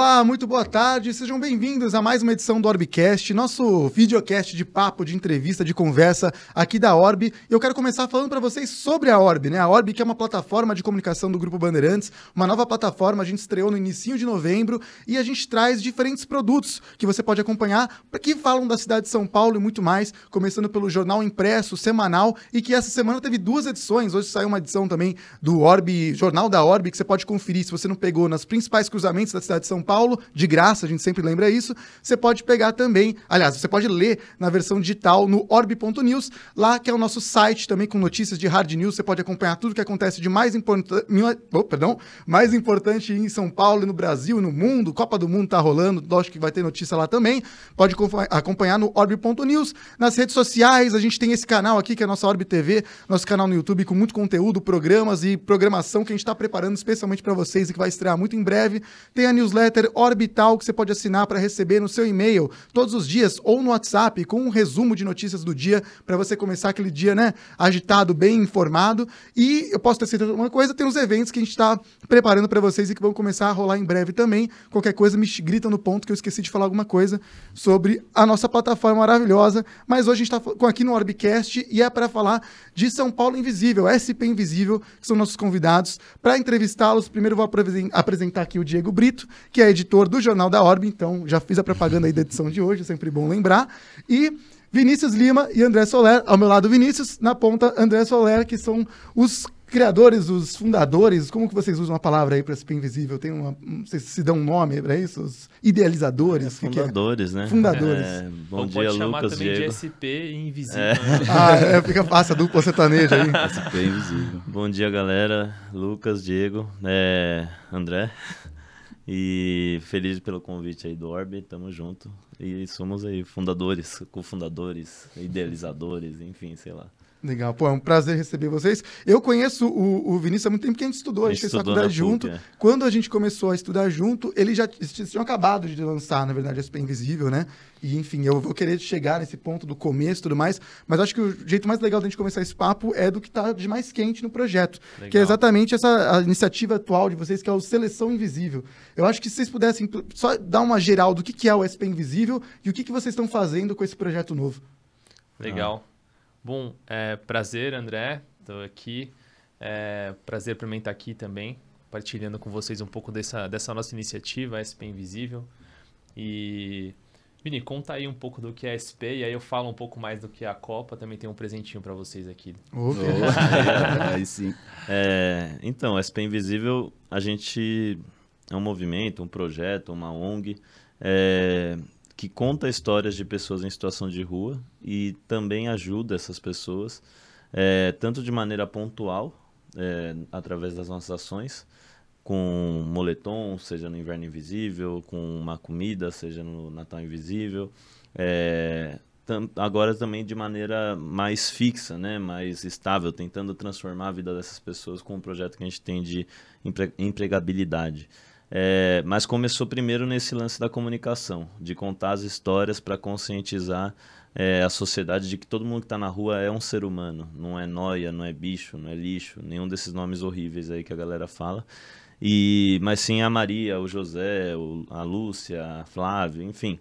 Olá, muito boa tarde, sejam bem-vindos a mais uma edição do Orbcast, nosso videocast de papo, de entrevista, de conversa aqui da Orb. Eu quero começar falando para vocês sobre a Orb, né? A Orb que é uma plataforma de comunicação do Grupo Bandeirantes, uma nova plataforma, a gente estreou no início de novembro e a gente traz diferentes produtos que você pode acompanhar que falam da cidade de São Paulo e muito mais, começando pelo jornal impresso semanal e que essa semana teve duas edições, hoje saiu uma edição também do Orb, Jornal da Orb, que você pode conferir se você não pegou nas principais cruzamentos da cidade de São são Paulo, de graça, a gente sempre lembra isso. Você pode pegar também, aliás, você pode ler na versão digital no orb.news, lá que é o nosso site também com notícias de hard news. Você pode acompanhar tudo que acontece de mais importante, oh, perdão, mais importante em São Paulo, no Brasil no mundo. Copa do Mundo tá rolando, lógico que vai ter notícia lá também. Pode acompanhar no orb.news. Nas redes sociais, a gente tem esse canal aqui que é a nossa Orb TV, nosso canal no YouTube com muito conteúdo, programas e programação que a gente está preparando especialmente para vocês e que vai estrear muito em breve. Tem a newsletter newsletter orbital que você pode assinar para receber no seu e-mail todos os dias ou no WhatsApp com um resumo de notícias do dia para você começar aquele dia, né, agitado, bem informado. E eu posso ter certeza uma coisa, tem uns eventos que a gente está preparando para vocês e que vão começar a rolar em breve também. Qualquer coisa me grita no ponto que eu esqueci de falar alguma coisa sobre a nossa plataforma maravilhosa. Mas hoje a gente está aqui no Orbcast e é para falar de São Paulo Invisível, SP Invisível, que são nossos convidados. Para entrevistá-los, primeiro vou apresentar aqui o Diego Brito, que é editor do Jornal da Orbe, então já fiz a propaganda aí da edição de hoje, é sempre bom lembrar. E Vinícius Lima e André Soler, ao meu lado Vinícius, na ponta André Soler, que são os criadores, os fundadores, como que vocês usam a palavra aí para SP Invisível? Tem uma, não sei se dá um nome para isso, os idealizadores? É, fundadores, que que é? né? Fundadores. É, bom Ou dia, pode chamar Lucas, também Diego. de SP Invisível. É. Ah, é, fica fácil, a dupla sertaneja aí. SP Invisível. Bom dia, galera. Lucas, Diego, é, André. E feliz pelo convite aí do Orbe, tamo junto. E somos aí fundadores, cofundadores, idealizadores, enfim, sei lá. Legal, pô, é um prazer receber vocês. Eu conheço o, o Vinícius há muito tempo que a gente estudou, a gente, a gente fez faculdade junto. PUC, é. Quando a gente começou a estudar junto, ele já tinha acabado de lançar, na verdade, SP Invisível, né? E enfim, eu vou querer chegar nesse ponto do começo e tudo mais, mas acho que o jeito mais legal da gente começar esse papo é do que está de mais quente no projeto, legal. que é exatamente essa iniciativa atual de vocês, que é o Seleção Invisível. Eu acho que se vocês pudessem só dar uma geral do que, que é o SP Invisível e o que, que vocês estão fazendo com esse projeto novo. Legal. Ah. Bom, é, prazer, André. Estou aqui. É, prazer para mim estar aqui também, partilhando com vocês um pouco dessa, dessa nossa iniciativa, SP Invisível. E, Vini, conta aí um pouco do que é a SP, e aí eu falo um pouco mais do que é a Copa. Também tem um presentinho para vocês aqui. Oh, aí sim. É, então, a SP Invisível, a gente é um movimento, um projeto, uma ONG. É, que conta histórias de pessoas em situação de rua e também ajuda essas pessoas, é, tanto de maneira pontual, é, através das nossas ações, com moletom, seja no Inverno Invisível, com uma comida, seja no Natal Invisível, é, agora também de maneira mais fixa, né, mais estável, tentando transformar a vida dessas pessoas com um projeto que a gente tem de empre, empregabilidade. É, mas começou primeiro nesse lance da comunicação, de contar as histórias para conscientizar é, a sociedade de que todo mundo que está na rua é um ser humano, não é noia, não é bicho, não é lixo, nenhum desses nomes horríveis aí que a galera fala. E, mas sim a Maria, o José, o, a Lúcia, a Flávio, enfim.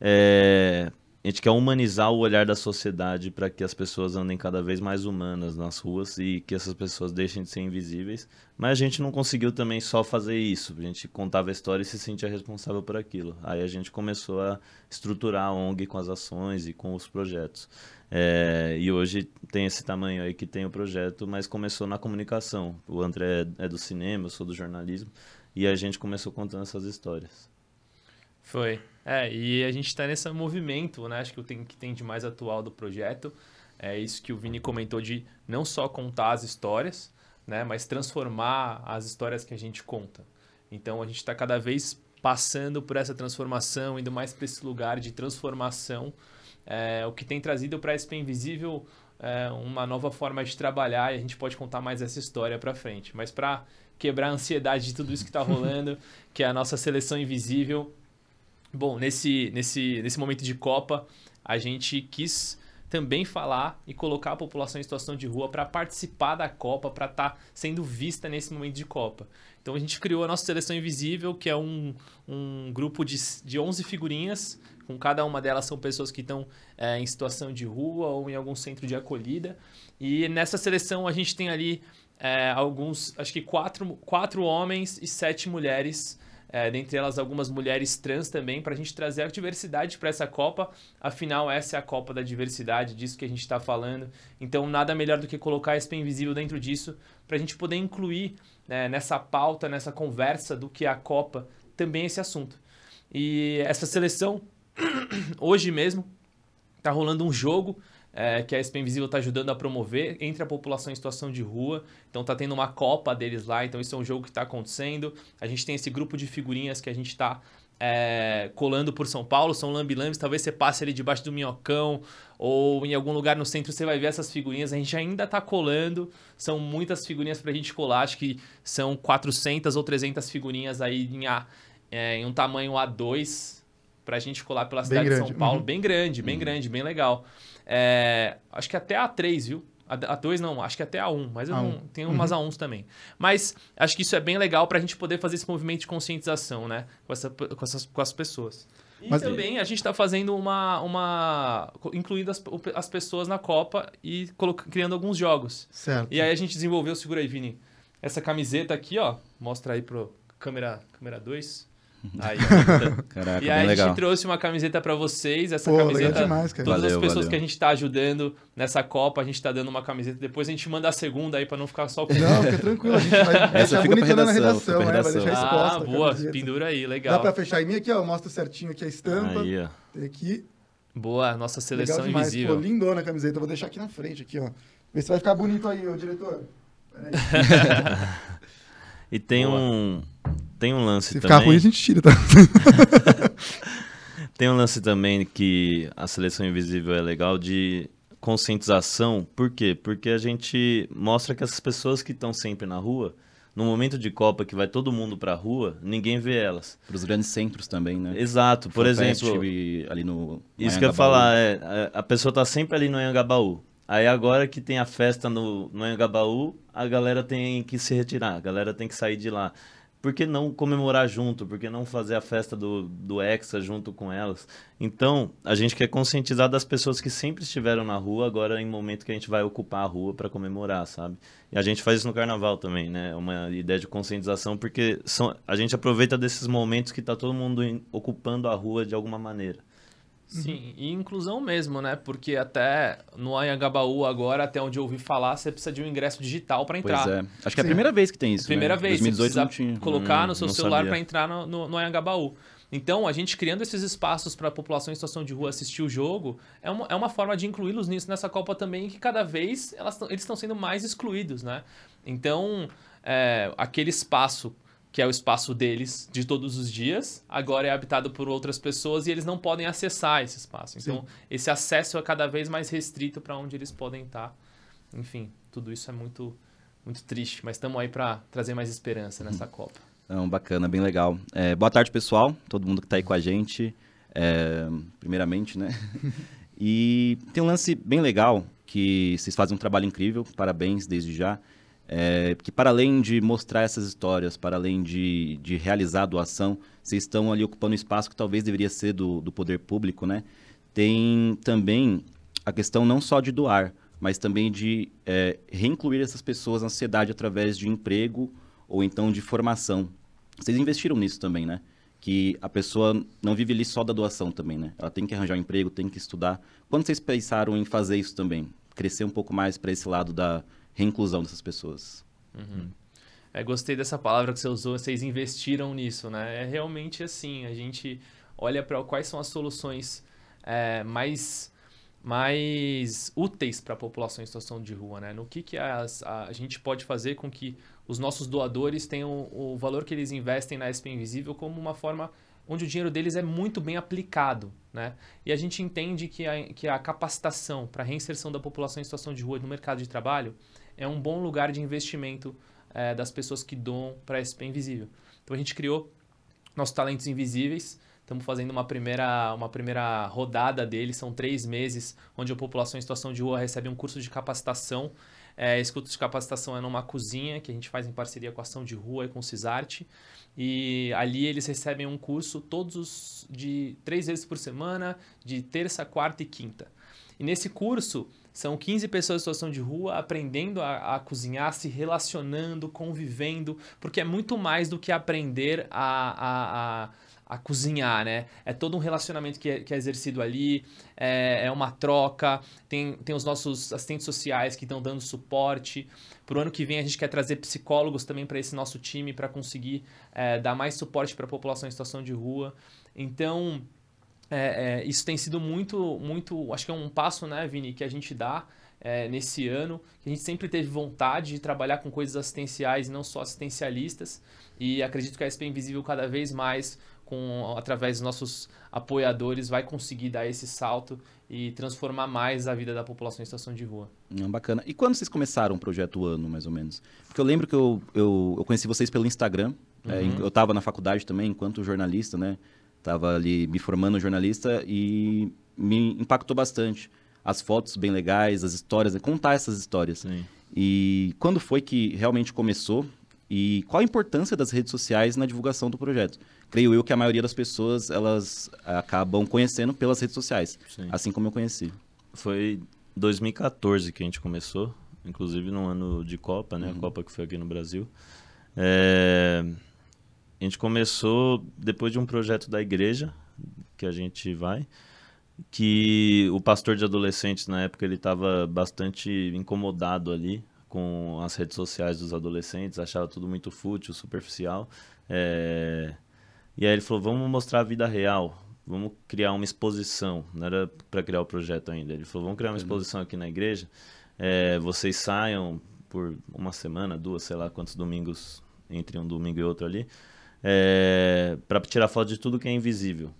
É, a gente quer humanizar o olhar da sociedade para que as pessoas andem cada vez mais humanas nas ruas e que essas pessoas deixem de ser invisíveis. Mas a gente não conseguiu também só fazer isso. A gente contava a história e se sentia responsável por aquilo. Aí a gente começou a estruturar a ONG com as ações e com os projetos. É, e hoje tem esse tamanho aí que tem o projeto, mas começou na comunicação. O André é do cinema, eu sou do jornalismo. E a gente começou contando essas histórias. Foi. É, e a gente está nesse movimento, né? Acho que o tem, que tem de mais atual do projeto é isso que o Vini comentou de não só contar as histórias, né? Mas transformar as histórias que a gente conta. Então a gente está cada vez passando por essa transformação, indo mais para esse lugar de transformação, é, o que tem trazido para a SP Invisível é, uma nova forma de trabalhar e a gente pode contar mais essa história para frente. Mas para quebrar a ansiedade de tudo isso que está rolando, que é a nossa seleção invisível, Bom, nesse, nesse, nesse momento de Copa, a gente quis também falar e colocar a população em situação de rua para participar da Copa, para estar tá sendo vista nesse momento de Copa. Então a gente criou a nossa Seleção Invisível, que é um, um grupo de, de 11 figurinhas, com cada uma delas são pessoas que estão é, em situação de rua ou em algum centro de acolhida. E nessa seleção a gente tem ali é, alguns, acho que quatro, quatro homens e sete mulheres é, dentre elas algumas mulheres trans também, para a gente trazer a diversidade para essa Copa. Afinal, essa é a Copa da diversidade, disso que a gente está falando. Então, nada melhor do que colocar a SP Invisível dentro disso, para a gente poder incluir né, nessa pauta, nessa conversa do que é a Copa, também esse assunto. E essa seleção, hoje mesmo, está rolando um jogo é, que a SP Invisível está ajudando a promover entre a população em situação de rua. Então está tendo uma copa deles lá, então isso é um jogo que está acontecendo. A gente tem esse grupo de figurinhas que a gente está é, colando por São Paulo, são lambi-lambis, talvez você passe ali debaixo do minhocão ou em algum lugar no centro você vai ver essas figurinhas, a gente ainda está colando, são muitas figurinhas para a gente colar, acho que são 400 ou 300 figurinhas aí em, A, é, em um tamanho A2 para a gente colar pela cidade de São Paulo, uhum. bem grande, bem uhum. grande, bem legal. É, acho que até a 3, viu? A 2 não, acho que até a 1, mas eu não, tem umas uhum. A1s também. Mas acho que isso é bem legal para a gente poder fazer esse movimento de conscientização, né? Com, essa, com, essas, com as pessoas. E mas também a gente está fazendo uma. uma incluindo as, as pessoas na Copa e criando alguns jogos. Certo. E aí a gente desenvolveu, segura aí, Vini, essa camiseta aqui, ó. Mostra aí pro câmera 2. Câmera dois. Aí, Caraca, e aí a gente trouxe uma camiseta para vocês. Essa Pô, camiseta, demais, cara. todas valeu, as pessoas valeu. que a gente está ajudando nessa Copa, a gente está dando uma camiseta. Depois a gente manda a segunda aí para não ficar só com Não, fica tranquilo. A gente vai Essa deixar fica pra bonitona na redação, redação, fica pra né? Vai redação. deixar Ah, exposta. a boa. camiseta. Pendura aí, legal. Dá pra fechar em mim aqui, ó. Mostra certinho aqui a estampa. Aí, ó. Tem aqui. Boa, nossa seleção invisível. Pô, lindona a camiseta. Vou deixar aqui na frente, aqui, ó. Vê se vai ficar bonito aí, ô diretor. E tem Boa. um tem um lance Se também. ficar ruim, a gente tira, tá? Tem um lance também que a seleção invisível é legal de conscientização. Por quê? Porque a gente mostra que essas pessoas que estão sempre na rua, no momento de Copa que vai todo mundo pra rua, ninguém vê elas. Para os grandes centros também, né? Exato. Por Fanfest exemplo, e ali no. isso que eu ia falar é, a- a pessoa tá sempre ali no Anhangabaú. Aí agora que tem a festa no, no Anhangabaú, a galera tem que se retirar, a galera tem que sair de lá. Por que não comemorar junto? Por que não fazer a festa do, do Hexa junto com elas? Então, a gente quer conscientizar das pessoas que sempre estiveram na rua, agora em momento que a gente vai ocupar a rua para comemorar, sabe? E a gente faz isso no carnaval também, né? É uma ideia de conscientização, porque são, a gente aproveita desses momentos que tá todo mundo em- ocupando a rua de alguma maneira. Sim, e inclusão mesmo, né? Porque até no Anhangabaú agora, até onde eu ouvi falar, você precisa de um ingresso digital para entrar. Pois é. Acho que é a Sim. primeira vez que tem isso. Primeira né? vez, 2018 você precisa tinha. colocar Hum, no seu não celular para entrar no, no, no Anhangabaú. Então, a gente criando esses espaços para a população em situação de rua assistir o jogo, é uma, é uma forma de incluí-los nisso nessa Copa também, que cada vez elas tão- eles estão sendo mais excluídos, né? Então, é, aquele espaço que é o espaço deles de todos os dias, agora é habitado por outras pessoas e eles não podem acessar esse espaço. Então, esse acesso é cada vez mais restrito para onde eles podem estar. Enfim, tudo isso é muito, muito triste, mas estamos aí para trazer mais esperança nessa Copa. Não, bacana, bem legal. É, boa tarde, pessoal. Todo mundo que está aí com a gente. é, primeiramente, né? E tem um lance bem legal que vocês fazem um trabalho incrível. Parabéns desde já. É, que para além de mostrar essas histórias, para além de, de realizar a doação, vocês estão ali ocupando espaço que talvez deveria ser do, do poder público, né? Tem também a questão não só de doar, mas também de é, reincluir essas pessoas na sociedade através de emprego ou então de formação. Vocês investiram nisso também, né? Que a pessoa não vive ali só da doação também, né? Ela tem que arranjar um emprego, tem que estudar. Quando vocês pensaram em fazer isso também? Crescer um pouco mais para esse lado da reinclusão dessas pessoas? É, gostei dessa palavra que você usou, vocês investiram nisso, né? É realmente assim, a gente olha para quais são as soluções é, mais, mais úteis para a população em situação de rua, né? No que, que as- a, a gente pode fazer com que os nossos doadores tenham o valor que eles investem na SP Invisível como uma forma onde o dinheiro deles é muito bem aplicado, né? E a gente entende que a, que a capacitação para a reinserção da população em situação de rua no mercado de trabalho é um bom lugar de investimento eh, das pessoas que doam para a SP Invisível. Então a gente criou nossos talentos invisíveis, Estamos fazendo uma primeira, uma primeira rodada dele, são três meses, onde a população em situação de rua recebe um curso de capacitação. É, esse curso de capacitação é numa cozinha que a gente faz em parceria com a Ação de Rua e com o Cisarte. E ali eles recebem um curso todos os de três vezes por semana, de terça, quarta e quinta. E nesse curso são 15 pessoas em situação de rua aprendendo a, a, cozinhar, se relacionando, convivendo, porque é muito mais do que aprender a, a, a a cozinhar, né? É todo um relacionamento que é, que é exercido ali, é, é, uma troca, tem, tem os nossos assistentes sociais que estão dando suporte. Para o ano que vem a gente quer trazer psicólogos também para esse nosso time para conseguir é, dar mais suporte para a população em situação de rua. Então, é, é, isso tem sido muito, muito, acho que é um passo, né, Vini, que a gente dá é, nesse ano, a gente sempre teve vontade de trabalhar com coisas assistenciais e não só assistencialistas, e acredito que a SP Invisível cada vez mais, com através dos nossos apoiadores, vai conseguir dar esse salto e transformar mais a vida da população em situação de rua. Hum, bacana. E quando vocês começaram o projeto Ano, mais ou menos? Porque eu lembro que eu, eu, eu conheci vocês pelo Instagram, é, uhum. eu estava na faculdade também, enquanto jornalista, né? Estava ali me formando jornalista e me impactou bastante. As fotos bem legais, as histórias, contar essas histórias. Sim. E quando foi que realmente começou e qual a importância das redes sociais na divulgação do projeto? Creio eu que a maioria das pessoas elas acabam conhecendo pelas redes sociais, Sim. assim como eu conheci. Foi 2014 que a gente começou, inclusive no ano de Copa, né? Uhum. A Copa que foi aqui no Brasil. É... A gente começou depois de um projeto da igreja que a gente vai, que o pastor de adolescentes na época ele estava bastante incomodado ali com as redes sociais dos adolescentes, achava tudo muito fútil, superficial. É... E aí ele falou: vamos mostrar a vida real, vamos criar uma exposição. Não era para criar o projeto ainda. Ele falou: vamos criar uma exposição aqui na igreja. É, vocês saiam por uma semana, duas, sei lá quantos domingos entre um domingo e outro ali é, para tirar foto de tudo que é invisível.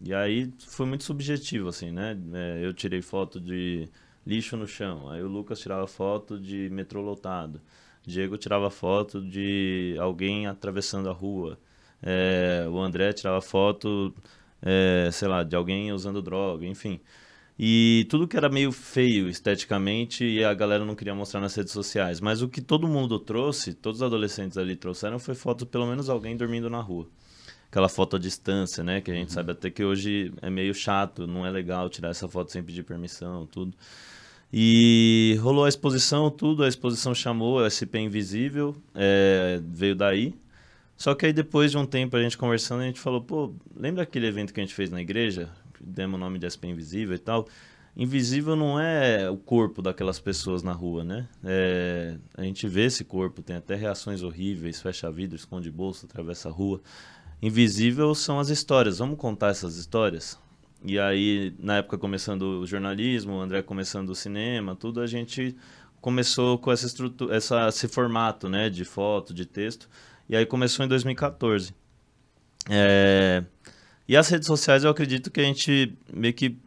E aí foi muito subjetivo, assim, né? É, eu tirei foto de lixo no chão, aí o Lucas tirava foto de metrô lotado, Diego tirava foto de alguém atravessando a rua, é, o André tirava foto, é, sei lá, de alguém usando droga, enfim. E tudo que era meio feio esteticamente e a galera não queria mostrar nas redes sociais. Mas o que todo mundo trouxe, todos os adolescentes ali trouxeram, foi foto pelo menos alguém dormindo na rua. Aquela foto à distância, né? Que a gente uhum. sabe até que hoje é meio chato, não é legal tirar essa foto sem pedir permissão, tudo. E rolou a exposição, tudo. A exposição chamou SP Invisível, é, veio daí. Só que aí depois de um tempo a gente conversando, a gente falou, pô, lembra aquele evento que a gente fez na igreja? Demos o nome de SP Invisível e tal. Invisível não é o corpo daquelas pessoas na rua, né? É, a gente vê esse corpo, tem até reações horríveis, fecha vidro, esconde bolsa, atravessa a rua. Invisível são as histórias. Vamos contar essas histórias? E aí, na época começando o jornalismo, o André começando o cinema, tudo, a gente começou com essa estrutura, essa, esse formato, né, de foto, de texto. E aí começou em 2014. É, e as redes sociais, eu acredito que a gente meio que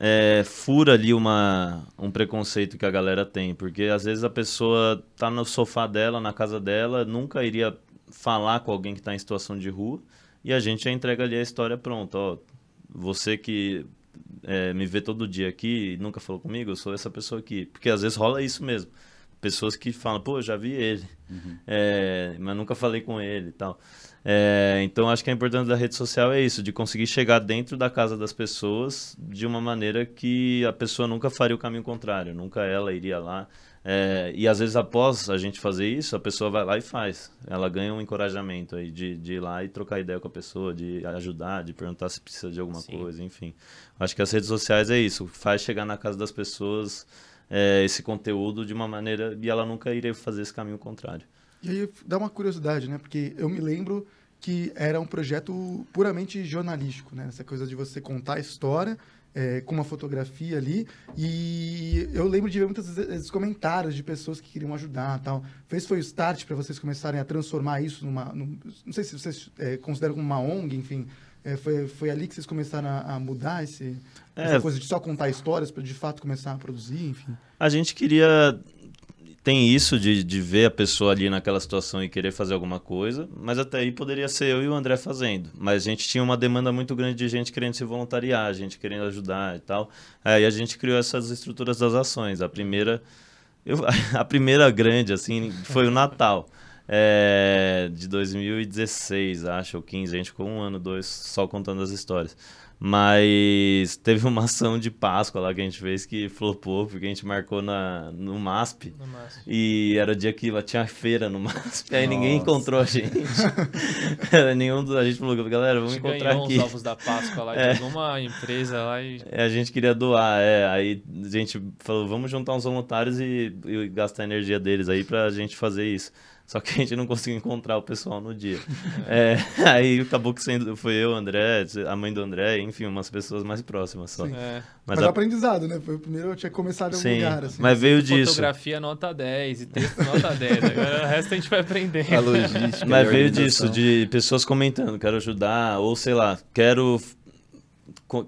é, fura ali uma, um preconceito que a galera tem. Porque às vezes a pessoa tá no sofá dela, na casa dela, nunca iria falar com alguém que está em situação de rua. E a gente já entrega ali a história pronta. Ó, você que é, me vê todo dia aqui e nunca falou comigo, eu sou essa pessoa aqui. Porque às vezes rola isso mesmo. Pessoas que falam, pô, já vi ele, uhum. é, mas nunca falei com ele e tal. É, então acho que a importância da rede social é isso, de conseguir chegar dentro da casa das pessoas de uma maneira que a pessoa nunca faria o caminho contrário, nunca ela iria lá. É, e às vezes após a gente fazer isso, a pessoa vai lá e faz. Ela ganha um encorajamento aí de, de ir lá e trocar ideia com a pessoa, de ajudar, de perguntar se precisa de alguma Sim. coisa, enfim. Acho que as redes sociais é isso, faz chegar na casa das pessoas é, esse conteúdo de uma maneira e ela nunca iria fazer esse caminho contrário. E aí dá uma curiosidade, né? Porque eu me lembro que era um projeto puramente jornalístico, né? Essa coisa de você contar a história é, com uma fotografia ali. E eu lembro de ver muitos vezes comentários de pessoas que queriam ajudar tal. Fez foi o start para vocês começarem a transformar isso numa. Num, não sei se vocês é, consideram como uma ONG, enfim. É, foi, foi ali que vocês começaram a, a mudar esse, essa coisa de só contar histórias para de fato começar a produzir, enfim? A gente queria tem isso de, de ver a pessoa ali naquela situação e querer fazer alguma coisa, mas até aí poderia ser eu e o André fazendo. Mas a gente tinha uma demanda muito grande de gente querendo se voluntariar, gente querendo ajudar e tal. Aí a gente criou essas estruturas das ações. A primeira, eu, a primeira grande, assim, foi o Natal. É, de 2016, acho, ou 15. A gente ficou um ano, dois, só contando as histórias. Mas teve uma ação de Páscoa lá que a gente fez que flopou, porque a gente marcou na, no MASP. No MASP. E era o dia que tinha feira no MASP. Aí ninguém encontrou a gente. Nenhum dos. A gente falou, galera, vamos a gente encontrar ganhou aqui. uns ovos da Páscoa lá É. de alguma empresa lá e. É, a gente queria doar, é. Aí a gente falou, vamos juntar uns voluntários e, e gastar a energia deles aí pra gente fazer isso. Só que a gente não conseguiu encontrar o pessoal no dia. É, aí acabou que sendo, foi eu, o André, a mãe do André, enfim, umas pessoas mais próximas só. Sim. É, Mas, Mas a- aprendizado, né? Foi o primeiro, eu tinha começado em algum Sim, lugar, assim. mas veio disso. fotografia nota 10 e texto nota 10. Agora o resto a gente vai aprender. A logística. Mas a veio disso, de pessoas comentando, quero ajudar, ou sei lá, quero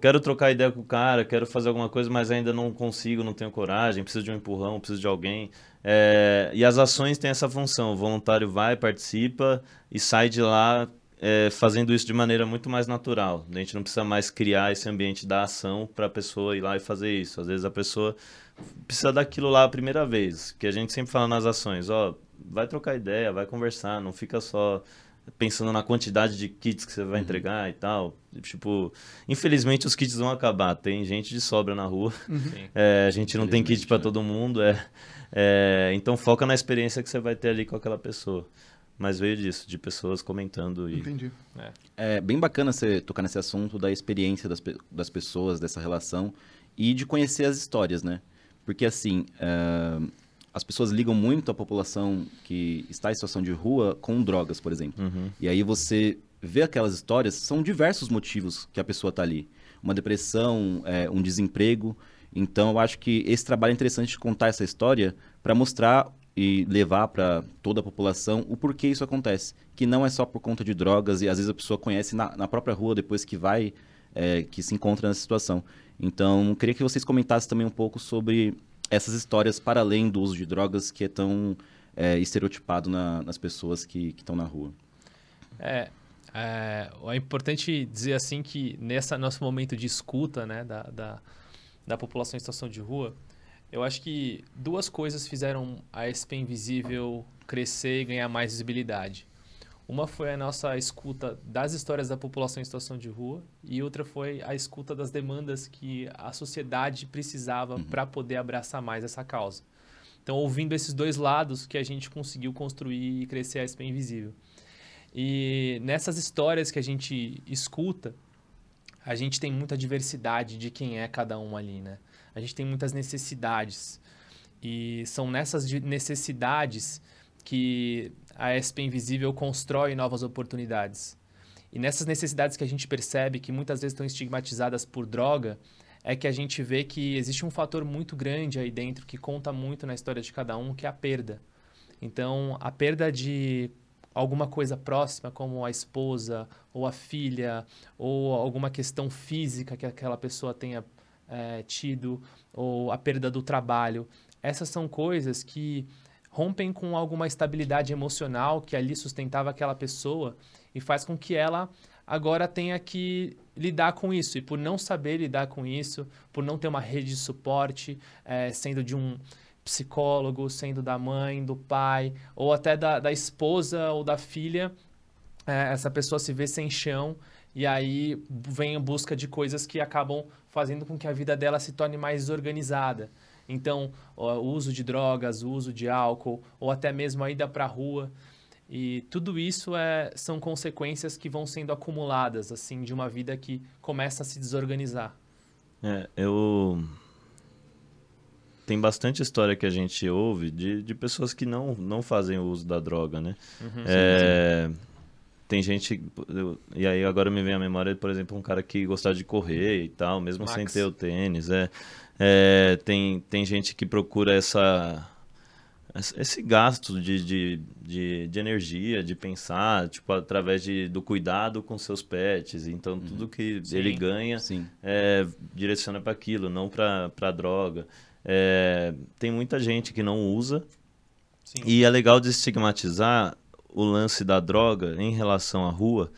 quero trocar ideia com o cara, quero fazer alguma coisa, mas ainda não consigo, não tenho coragem, preciso de um empurrão, preciso de alguém. É, e as ações têm essa função, o voluntário vai, participa e sai de lá é, fazendo isso de maneira muito mais natural. A gente não precisa mais criar esse ambiente da ação para a pessoa ir lá e fazer isso. Às vezes a pessoa precisa daquilo lá a primeira vez, que a gente sempre fala nas ações, ó, vai trocar ideia, vai conversar, não fica só pensando na quantidade de kits que você vai entregar e tal. Tipo, infelizmente os kits vão acabar, tem gente de sobra na rua. Sim. É, a gente não tem kit para né? todo mundo, é, é, então foca na experiência que você vai ter ali com aquela pessoa. Mas veio disso, de pessoas comentando e Entendi. É bem bacana você tocar nesse assunto da experiência das, das pessoas, dessa relação e de conhecer as histórias, né? Porque, assim, é, as pessoas ligam muito a população que está em situação de rua com drogas, por exemplo. Uhum. E aí você vê aquelas histórias, são diversos motivos que a pessoa está ali. Uma depressão, é, um desemprego. Então, eu acho que esse trabalho é interessante de contar essa história para mostrar e levar para toda a população o porquê isso acontece. Que não é só por conta de drogas e às vezes a pessoa conhece na, na própria rua depois que vai, é, que se encontra nessa situação. Então, queria que vocês comentassem também um pouco sobre essas histórias para além do uso de drogas que é tão é, estereotipado na- nas pessoas que estão na rua. É, é, é importante dizer assim que nesse nosso momento de escuta né, da, da, da população em situação de rua, eu acho que duas coisas fizeram a SP Invisível crescer e ganhar mais visibilidade. Uma foi a nossa escuta das histórias da população em situação de rua e outra foi a escuta das demandas que a sociedade precisava para poder abraçar mais essa causa. Então, ouvindo esses dois lados que a gente conseguiu construir e crescer a SP Invisível. E nessas histórias que a gente escuta, a gente tem muita diversidade de quem é cada um ali, né? A gente tem muitas necessidades. E são nessas de- necessidades que a SP Invisível constrói novas oportunidades. E nessas necessidades que a gente percebe que muitas vezes estão estigmatizadas por droga, é que a gente vê que existe um fator muito grande aí dentro que conta muito na história de cada um, que é a perda. Então, a perda de alguma coisa próxima, como a esposa, ou a filha, ou alguma questão física que aquela pessoa tenha eh, tido, ou a perda do trabalho. Essas são coisas que rompem com alguma estabilidade emocional que ali sustentava aquela pessoa e faz com que ela agora tenha que lidar com isso. E por não saber lidar com isso, por não ter uma rede de suporte, eh, sendo de um psicólogo, sendo da mãe, do pai, ou até da, da esposa ou da filha, eh, essa pessoa se vê sem chão e aí vem em busca de coisas que acabam fazendo com que a vida dela se torne mais desorganizada. Então, o uso de drogas, o uso de álcool, ou até mesmo a ida para a rua. E tudo isso é, são consequências que vão sendo acumuladas, assim, de uma vida que começa a se desorganizar. É, eu. Tem bastante história que a gente ouve de, de pessoas que não, não fazem o uso da droga, né? É, Tem gente. eu- e aí agora me vem à memória, por exemplo, um cara que gostava de correr e tal, mesmo sem Max. ter o tênis. É, É, tem, tem gente que procura essa. Esse gasto de, de, de, de energia, de pensar, tipo, através de, do cuidado com seus pets. Então, tudo que Sim. ele ganha Sim. é, direciona para aquilo, não para droga. É, tem muita gente que não usa Sim. E é legal desestigmatizar o lance da droga em relação à rua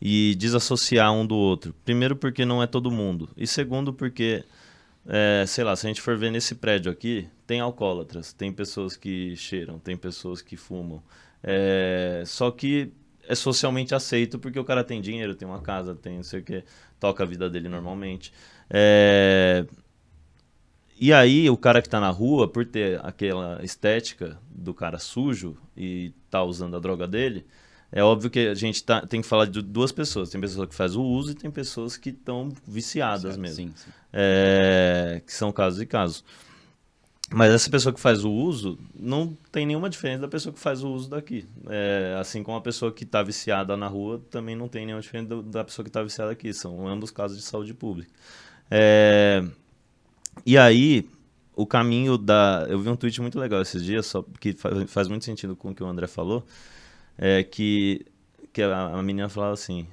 e desassociar um do outro. Primeiro, porque não é todo mundo. E segundo, porque, é, sei lá, se a gente for ver nesse prédio aqui, tem alcoólatras, tem pessoas que cheiram, tem pessoas que fumam. É, só que é socialmente aceito porque o cara tem dinheiro, tem uma casa, tem não sei o que, toca a vida dele normalmente. É, e aí, o cara que tá na rua, por ter aquela estética do cara sujo e tá usando a droga dele, é óbvio que a gente tá, tem que falar de duas pessoas. Tem pessoas que faz o uso e tem pessoas que estão viciadas Certo, mesmo. Sim, sim. É, que são casos e casos. Mas essa pessoa que faz o uso não tem nenhuma diferença da pessoa que faz o uso daqui. É, assim como a pessoa que está viciada na rua também não tem nenhuma diferença da pessoa que está viciada aqui. São ambos casos de saúde pública. É, e aí, o caminho da. Eu vi um tweet muito legal esses dias, só que fa- faz muito sentido com o que o André falou. É que, que a, a menina falava assim: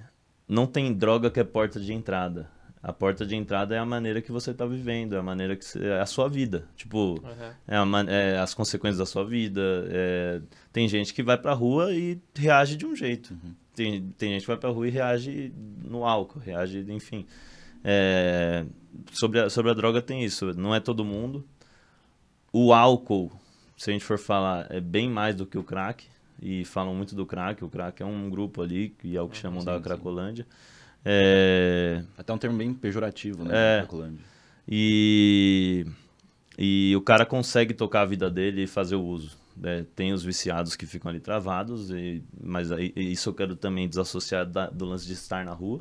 não tem droga que é porta de entrada. A porta de entrada é a maneira que você está vivendo, é a maneira que você, é a sua vida. Tipo, Uhum. é, a é as consequências da sua vida. é- Tem gente que vai pra rua e reage de um jeito. Tem, tem gente que vai pra rua e reage no álcool, reage, enfim. É, sobre, a, sobre a droga tem isso, não é todo mundo. O álcool, se a gente for falar, é bem mais do que o crack. E falam muito do crack. O crack é um grupo ali, que é o que chamam da sim, sim. Cracolândia. É, Até um termo bem pejorativo, né? É. Cracolândia. e, e o cara consegue tocar a vida dele e fazer o uso. né? Tem os viciados que ficam ali travados, e, mas aí, isso eu quero também desassociar da- do lance de estar na rua.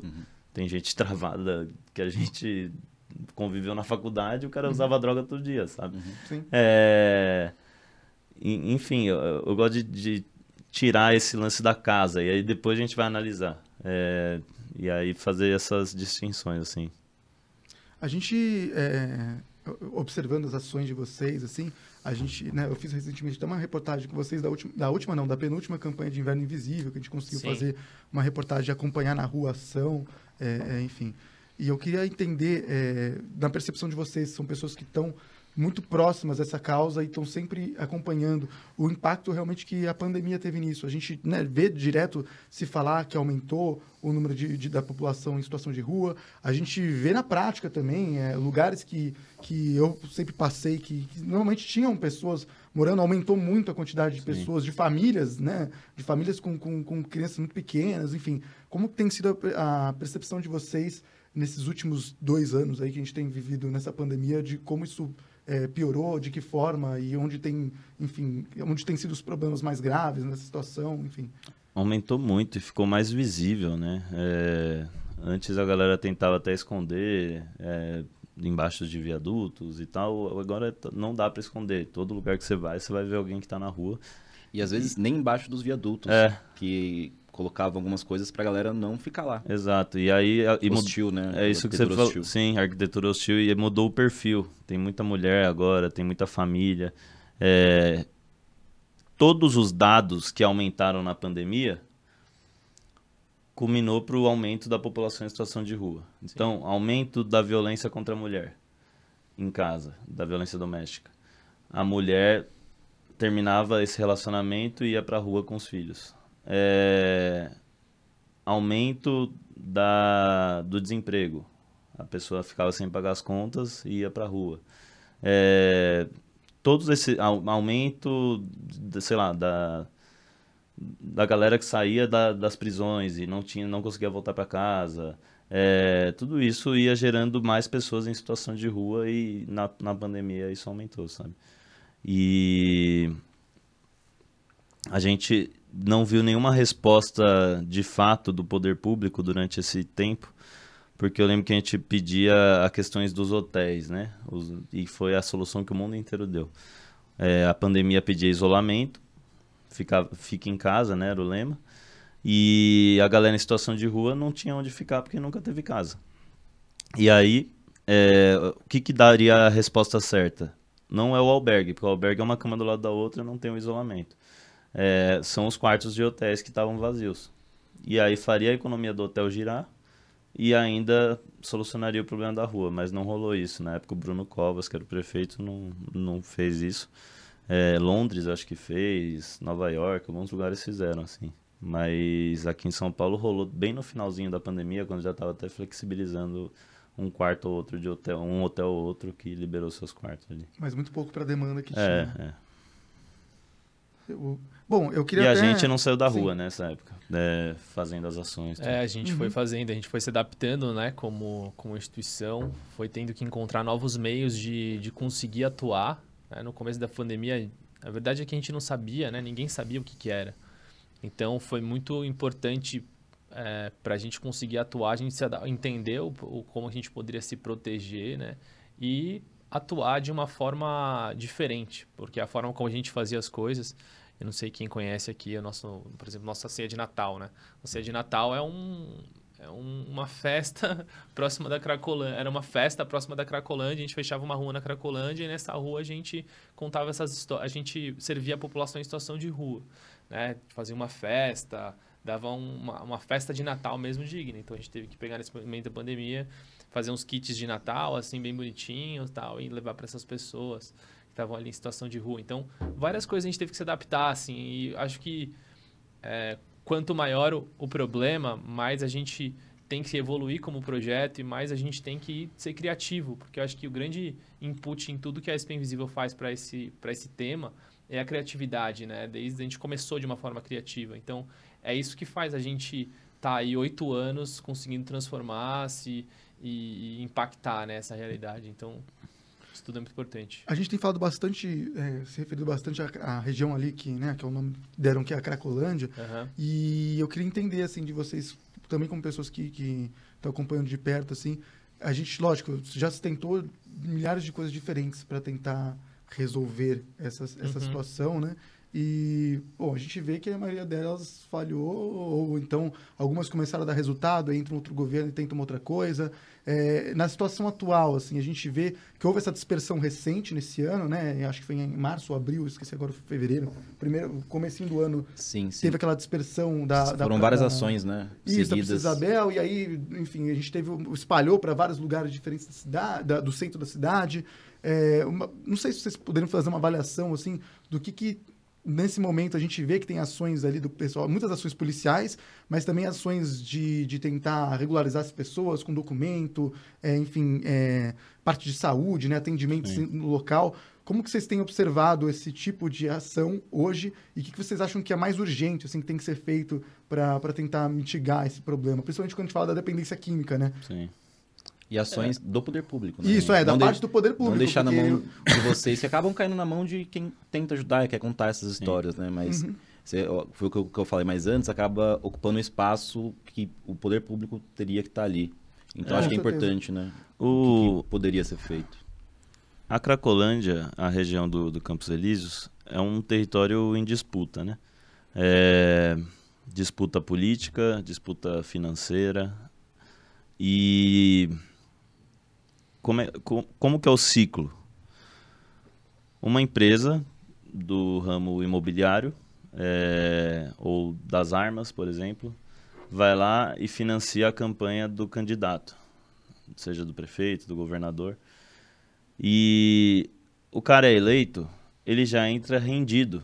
Tem gente travada que a gente conviveu na faculdade e o cara usava droga todo dia, sabe? Sim. É, en- enfim, eu, eu gosto de, de tirar esse lance da casa e aí depois a gente vai analisar. É, e aí fazer essas distinções, assim. A gente, é, observando as ações de vocês, assim, a gente, né, eu fiz recentemente até uma reportagem com vocês da última, da última não, da penúltima campanha de Inverno Invisível, que a gente conseguiu Sim. fazer uma reportagem de acompanhar na rua a ação, é, é, enfim. E eu queria entender, é, na percepção de vocês, são pessoas que estão muito próximas dessa causa e estão sempre acompanhando o impacto realmente que a pandemia teve nisso. A gente né, vê direto se falar que aumentou o número de, de- da população em situação de rua. A gente vê na prática também é, lugares que, que eu sempre passei que, que normalmente tinham pessoas morando, aumentou muito a quantidade de pessoas, de famílias, né? De famílias com, com, com crianças muito pequenas, enfim. Como tem sido a, a percepção de vocês nesses últimos dois anos aí que a gente tem vivido nessa pandemia, de como isso é, piorou, de que forma e onde tem, enfim, onde tem sido os problemas mais graves nessa situação, enfim. Aumentou muito e ficou mais visível, né? É, antes a galera tentava até esconder é, embaixo de viadutos e tal. Agora não dá para esconder. Todo lugar que você vai, você vai ver alguém que tá na rua. E às vezes nem embaixo dos viadutos, É. que colocavam algumas coisas pra galera não ficar lá. Exato. E aí a- e hostil, né? É isso que você falou. hostil. Sim, arquitetura hostil e mudou o perfil. Tem muita mulher agora, tem muita família. É, Todos os dados que aumentaram na pandemia culminou para o aumento da população em situação de rua. Então, aumento da violência contra a mulher em casa, da violência doméstica. A mulher terminava esse relacionamento e ia para a rua com os filhos. É, aumento da, do desemprego. A pessoa ficava sem pagar as contas e ia para a rua. É, todos esse au- aumento, sei lá, da, da galera que saía da- das prisões e não tinha, não conseguia voltar para casa. É, tudo isso ia gerando mais pessoas em situação de rua e na, na pandemia isso aumentou, sabe? E a gente não viu nenhuma resposta de fato do poder público durante esse tempo, porque eu lembro que a gente pedia a questões dos hotéis, né? Os- e foi a solução que o mundo inteiro deu. É, a pandemia pedia isolamento, fica, fica em casa, né? Era o lema. E a galera em situação de rua não tinha onde ficar porque nunca teve casa. E aí, é, o que, que daria a resposta certa? Não é o albergue, porque o albergue é uma cama do lado da outra não tem o isolamento. É, são os quartos de hotéis que estavam vazios. E aí faria a economia do hotel girar e ainda solucionaria o problema da rua, mas não rolou isso. Na época o Bruno Covas, que era o prefeito, não, não fez isso. É, Londres, acho que fez, Nova York, alguns lugares fizeram, assim. Mas aqui em São Paulo rolou bem no finalzinho da pandemia, quando já estava até flexibilizando um quarto ou outro de hotel, um hotel ou outro que liberou seus quartos ali. Mas muito pouco para a demanda que É, tinha. é. Eu- bom, eu queria E a até- gente não saiu da Sim. rua nessa época, é, fazendo as ações. tudo. É, a gente Uhum. foi fazendo, a gente foi se adaptando, né, como, como instituição, foi tendo que encontrar novos meios de, de conseguir atuar. Né? No começo da pandemia, a verdade é que a gente não sabia, né, ninguém sabia o que, que era. Então, foi muito importante para a gente conseguir atuar, a gente entender o, o- como a gente poderia se proteger, né, e atuar de uma forma diferente, porque a forma como a gente fazia as coisas, eu não sei quem conhece aqui, o nosso, por exemplo, nossa ceia de Natal, né? A ceia de Natal é, um, é um- uma festa próxima da Cracolândia. Era uma festa próxima da Cracolândia. A gente fechava uma rua na Cracolândia e nessa rua a gente contava essas histórias. A gente servia a população em situação de rua, né? Fazia uma festa, dava uma, uma festa de Natal mesmo digna. Então a gente teve que pegar nesse momento da pandemia, fazer uns kits de Natal, assim, bem bonitinhos tal, e levar para essas pessoas que estavam ali em situação de rua. Então, várias coisas a gente teve que se adaptar, assim, e acho que é, quanto maior o, o problema, mais a gente tem que evoluir como projeto e mais a gente tem que ser criativo, porque eu acho que o grande input em tudo que a SP Invisível faz para esse, esse tema é a criatividade, né? Desde a gente começou de uma forma criativa. Então, é isso que faz a gente estar aí oito anos conseguindo transformar-se e, e impactar nessa realidade. Então, isso tudo é muito importante. A gente tem falado bastante, é, se referido bastante à, à região ali, que, né, que é o nome deram, que é a Cracolândia. Aham. E eu queria entender, assim, de vocês, também como pessoas que que estão acompanhando de perto, assim, a gente, lógico, já se tentou milhares de coisas diferentes para tentar resolver essa, essa Uhum. situação, né? E, bom, a gente vê que a maioria delas falhou, ou então algumas começaram a dar resultado, entra um outro governo e tenta uma outra coisa. É, na situação atual, assim, a gente vê que houve essa dispersão recente nesse ano, né? Acho que foi em março ou abril, esqueci agora, fevereiro. Primeiro, comecinho do ano, Sim, sim. teve aquela dispersão da... da Foram várias da- ações, né? Isso, seguidas. Princesa Isabel, e aí, enfim, a gente teve, espalhou para vários lugares diferentes da cidade, da- do centro da cidade. É, uma- não sei se vocês poderiam fazer uma avaliação, assim, do que que nesse momento a gente vê que tem ações ali do pessoal, muitas ações policiais, mas também ações de, de tentar regularizar as pessoas com documento, é, enfim, é, parte de saúde, né, atendimento Sim. no local. Como que vocês têm observado esse tipo de ação hoje e o que, que vocês acham que é mais urgente, assim, que tem que ser feito para tentar mitigar esse problema? Principalmente quando a gente fala da dependência química, né? Sim. E ações do poder público. Né? Isso, é, da Não de- parte do poder público. Não deixar na porque mão de vocês, que acabam caindo na mão de quem tenta ajudar e quer contar essas histórias, né? Mas Uhum. você- foi o que eu, falei mais antes, acaba ocupando um espaço que o poder público teria que estar ali. Então É, acho que é certeza. importante, né? O, O que poderia ser feito. A Cracolândia, a região do, do Campos Elíseos, é um território em disputa, né? É, disputa política, disputa financeira e como, é, co- como que é o ciclo? Uma empresa do ramo imobiliário é, ou das armas, por exemplo, vai lá e financia a campanha do candidato, seja do prefeito, do governador. E o cara é eleito, ele já entra rendido,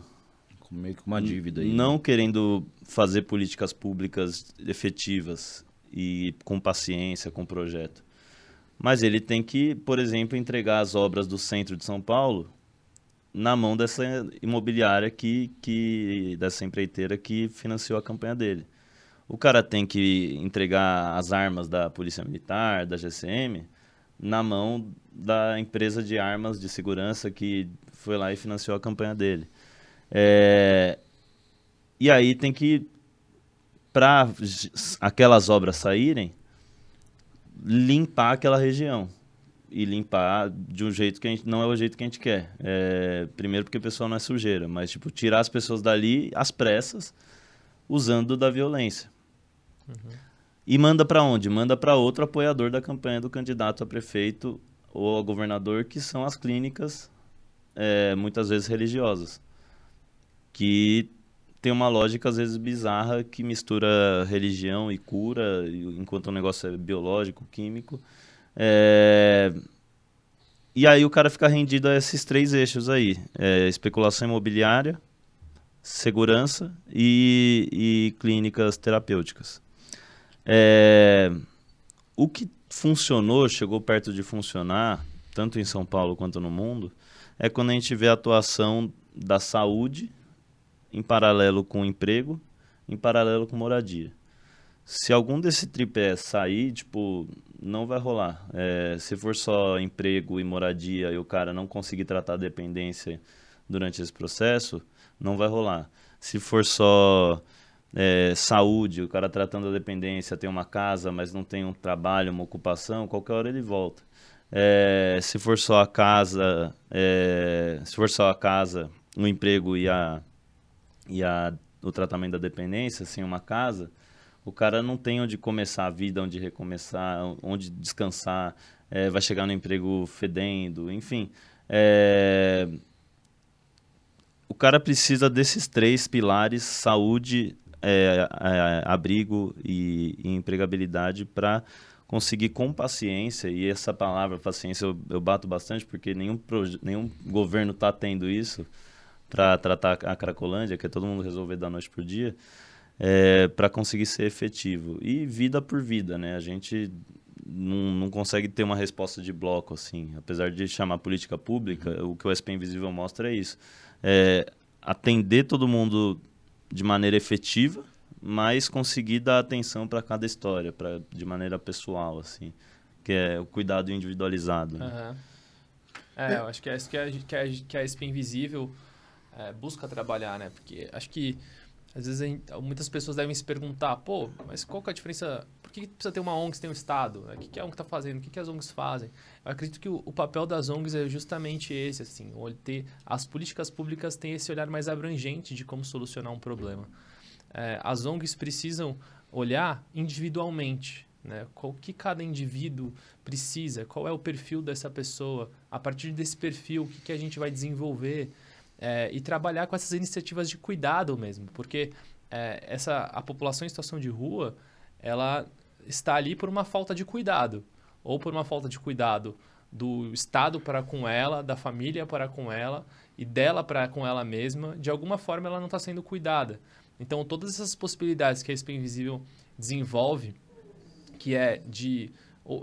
Com meio que uma dívida aí. não querendo fazer políticas públicas efetivas e com paciência, com projeto. Mas ele tem que, por exemplo, entregar as obras do centro de São Paulo na mão dessa imobiliária que, que dessa empreiteira que financiou a campanha dele. O cara tem que entregar as armas da Polícia Militar, da GCM, na mão da empresa de armas de segurança que foi lá e financiou a campanha dele. É, e aí tem que, para aquelas obras saírem, limpar aquela região. E limpar de um jeito que a gente, não é o jeito que a gente quer. É, primeiro porque o pessoal não é sujeira, mas tipo, tirar as pessoas dali às pressas, usando da violência. E manda para onde? Manda para outro apoiador da campanha do candidato a prefeito ou a governador, que são as clínicas, é, muitas vezes religiosas, que tem uma lógica às vezes bizarra que mistura religião e cura, enquanto o negócio é biológico, químico. É, e aí o cara fica rendido a esses três eixos aí: é, especulação imobiliária, segurança e, e clínicas terapêuticas. É, o que funcionou, chegou perto de funcionar, tanto em São Paulo quanto no mundo, é quando a gente vê a atuação da saúde em paralelo com emprego, em paralelo com moradia. Se algum desse tripé sair, tipo, não vai rolar. É, se for só emprego e moradia e o cara não conseguir tratar a dependência durante esse processo, não vai rolar. Se for só é, saúde, o cara tratando a dependência, tem uma casa, mas não tem um trabalho, uma ocupação, qualquer hora ele volta. É, se for só a casa, é, se for só a casa, o emprego e, a, e a, o tratamento da dependência, sem uma casa, o cara não tem onde começar a vida, onde recomeçar, onde descansar, é, vai chegar no emprego fedendo, enfim. É, o cara precisa desses três pilares: saúde, é, abrigo e, e empregabilidade para conseguir com paciência, e essa palavra paciência eu, eu bato bastante porque nenhum, nenhum governo está tendo isso para tratar a Cracolândia, que é todo mundo resolver da noite para o dia, é, para conseguir ser efetivo. E vida por vida, né? A gente não, não consegue ter uma resposta de bloco, assim. Apesar de chamar política pública, o que o SP Invisível mostra é isso. É, atender todo mundo de maneira efetiva, mas conseguir dar atenção para cada história, pra, de maneira pessoal, assim, que é o cuidado individualizado. Né? Uhum. É, eu acho que é isso que a, que a, que a SP Invisível é, busca trabalhar, né? Porque acho que às vezes gente, muitas pessoas devem se perguntar, pô, mas qual que é a diferença? Por que precisa ter uma ONG se tem um Estado? O que, que a ONG está fazendo? O que, que as ONGs fazem? Eu acredito que o, o, papel das ONGs é justamente esse, assim, ter, as políticas públicas têm esse olhar mais abrangente de como solucionar um problema é, as ONGs precisam olhar individualmente, né? O que cada indivíduo precisa, qual é o perfil dessa pessoa, a partir desse perfil, o que, que a gente vai desenvolver é, e trabalhar com essas iniciativas de cuidado mesmo, porque é, essa a população em situação de rua, ela está ali por uma falta de cuidado ou por uma falta de cuidado do Estado para com ela, da família para com ela e dela para com ela mesma, de alguma forma ela não está sendo cuidada. Então, todas essas possibilidades que a SP Invisível desenvolve, que é de,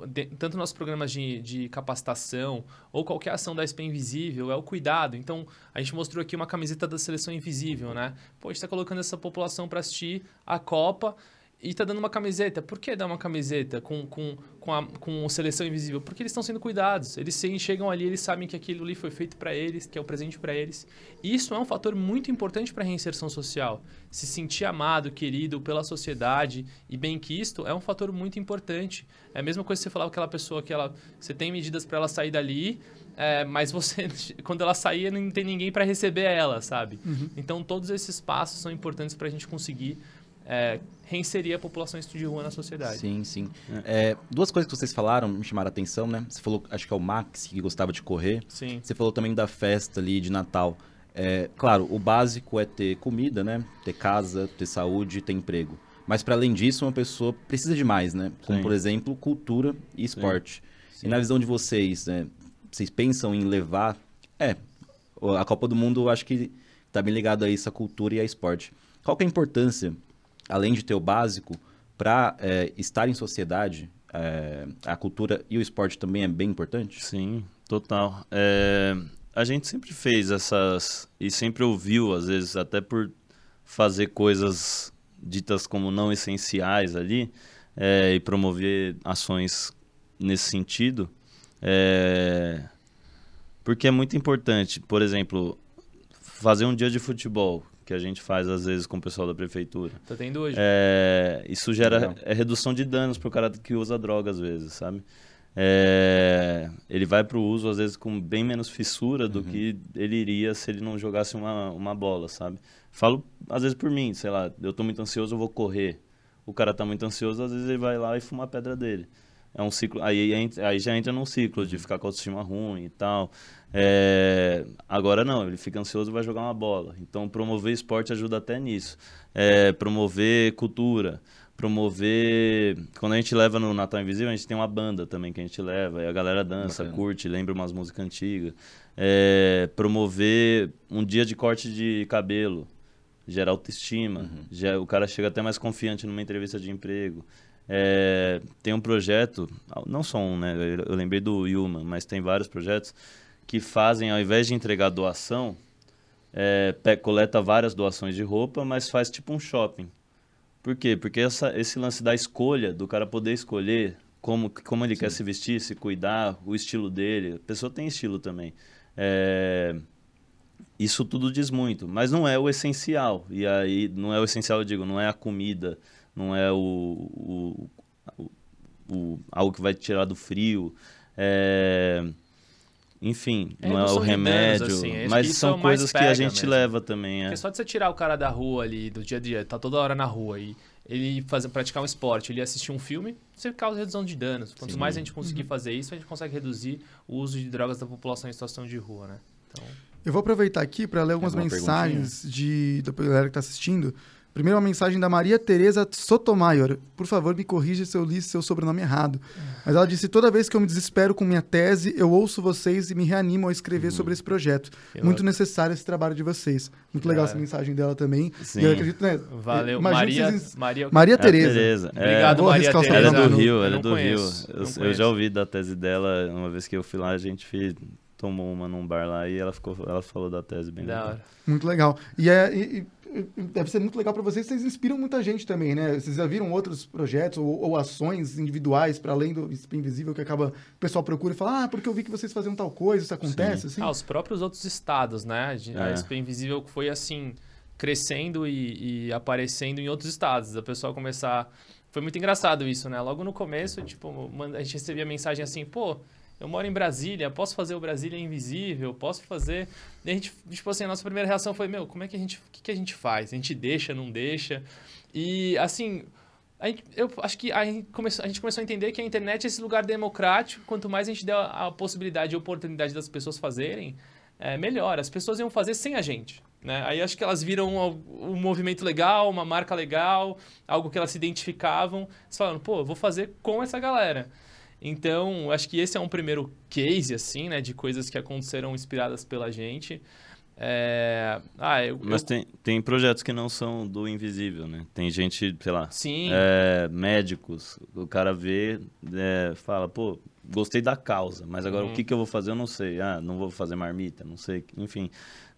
de tanto nossos programas de, de capacitação ou qualquer ação da SP Invisível, é o cuidado. Então, a gente mostrou aqui uma camiseta da Seleção Invisível, né? Pô, a gente está colocando essa população para assistir a Copa e tá dando uma camiseta. Por que dar uma camiseta com, com, com, a, com seleção invisível? Porque eles estão sendo cuidados. Eles chegam ali, eles sabem que aquilo ali foi feito para eles, que é o presente para eles. E isso é um fator muito importante para a reinserção social. Se sentir amado, querido pela sociedade e bem quisto é um fator muito importante. É a mesma coisa que você falar com aquela pessoa que ela, você tem medidas para ela sair dali, é, mas você, quando ela sair, não tem ninguém para receber ela, sabe? Uhum. Então, todos esses passos são importantes para a gente conseguir é, reinserir a população de rua na sociedade. Sim, sim. É, duas coisas que vocês falaram me chamaram a atenção, né? Você falou, acho que é o Max, que gostava de correr. Sim. Você falou também da festa ali de Natal. É, claro, o básico é ter comida, né? Ter casa, ter saúde, ter emprego. Mas para além disso, uma pessoa precisa de mais, né? Como, Sim. por exemplo, cultura e esporte. Sim. E na visão de vocês, né? Vocês pensam em levar... É, a Copa do Mundo, eu acho que tá bem ligado a isso, a cultura e a esporte. Qual que é a importância além de ter o básico, para é, estar em sociedade, é, a cultura e o esporte também é bem importante? Sim, total. É, a gente sempre fez essas. e sempre ouviu, às vezes, até por fazer coisas ditas como não essenciais ali, é, e promover ações nesse sentido. É, porque é muito importante, por exemplo, fazer um dia de futebol que a gente faz às vezes com o pessoal da prefeitura. Tá tendo hoje. É, isso gera é redução de danos para o cara que usa droga às vezes, sabe? É, ele vai para o uso às vezes com bem menos fissura do uhum. que ele iria se ele não jogasse uma, uma bola, sabe? Falo às vezes por mim, sei lá, eu estou muito ansioso, eu vou correr. O cara está muito ansioso, às vezes ele vai lá e fuma a pedra dele. É um ciclo, aí, aí já entra num ciclo de ficar com a autoestima ruim e tal. É, agora não, ele fica ansioso e vai jogar uma bola. Então, promover esporte ajuda até nisso. É, promover cultura, promover. Quando a gente leva no Natal Invisível, a gente tem uma banda também que a gente leva, e a galera dança, Bacana. curte, lembra umas músicas antigas. É, promover um dia de corte de cabelo, gera autoestima, já, o cara chega até mais confiante numa entrevista de emprego. É, tem um projeto, não só um, né? Eu, eu lembrei do Human, mas tem vários projetos que fazem, ao invés de entregar doação, é, coleta várias doações de roupa, mas faz tipo um shopping. Por quê? Porque essa, esse lance da escolha, do cara poder escolher como, como ele quer se vestir, se cuidar, o estilo dele. A pessoa tem estilo também. É, isso tudo diz muito, mas não é o essencial. E aí, não é o essencial, eu digo, não é a comida, não é o, o, o- o- algo que vai te tirar do frio. É, enfim, É não é o danos, remédio, assim, que mas é são coisas que a gente mesmo. leva também. É. Porque só de você tirar o cara da rua ali, do dia a dia, tá toda hora na rua e ele fazer, praticar um esporte, ele assistir um filme, você causa redução de danos. Quanto Sim. mais a gente conseguir fazer isso, a gente consegue reduzir o uso de drogas da população em situação de rua, né? Então, Eu vou aproveitar aqui para ler algumas Alguma mensagens de, da galera que está assistindo. Primeiro, uma mensagem da Maria Tereza Sotomayor. Por favor, me corrija se eu li seu sobrenome errado. Mas ela disse: toda vez que eu me desespero com minha tese, eu ouço vocês e me reanimo a escrever sobre esse projeto. que Muito louco. necessário esse trabalho de vocês. Muito legal Cara. essa mensagem dela também. Sim. E eu acredito, né? valeu. Maria, vocês- Maria, Maria É a Tereza. Tereza. É, Obrigado, Vou Maria Tereza. Ela é do Rio, ela é do conheço, Rio. Eu, eu já ouvi da tese dela, uma vez que eu fui lá, a gente fez, tomou uma num bar lá e ela, ficou, ela falou da tese bem Da legal. hora. Muito legal. E, é, e deve ser muito legal para vocês, vocês inspiram muita gente também, né? Vocês já viram outros projetos ou, ou ações individuais para além do Spin Invisível que acaba o pessoal procura e fala: "Ah, porque eu vi que vocês faziam tal coisa, isso acontece", assim. Ah, os próprios outros estados, né? A É. SP Invisível foi assim, crescendo e, e aparecendo em outros estados. A pessoa começar. Foi muito engraçado isso, né? Logo no começo, tipo, a gente recebia mensagem assim, pô. Eu moro em Brasília, posso fazer o Brasília Invisível, posso fazer. E a gente, tipo assim, a nossa primeira reação foi: Meu, como é que a gente. O que, que a gente faz? A gente deixa, não deixa? E, assim, a gente- eu acho que a gente, começou, a gente começou a entender que a internet é esse lugar democrático. Quanto mais a gente der a, possibilidade e oportunidade das pessoas fazerem, é, melhor. As pessoas iam fazer sem a gente. Né? Aí acho que elas viram um, movimento legal, uma marca legal, algo que elas se identificavam. Eles falaram, pô, vou fazer com essa galera. Então, acho que esse é um primeiro case, assim, né? De coisas que aconteceram inspiradas pela gente. É... Ah, eu, Mas eu- tem, tem projetos que não são do invisível, né? Tem gente, sei lá, Sim, é, médicos, o cara vê, é, fala, pô, gostei da causa, mas agora Uhum. o que, que eu vou fazer eu não sei. Ah, não vou fazer marmita, não sei, enfim,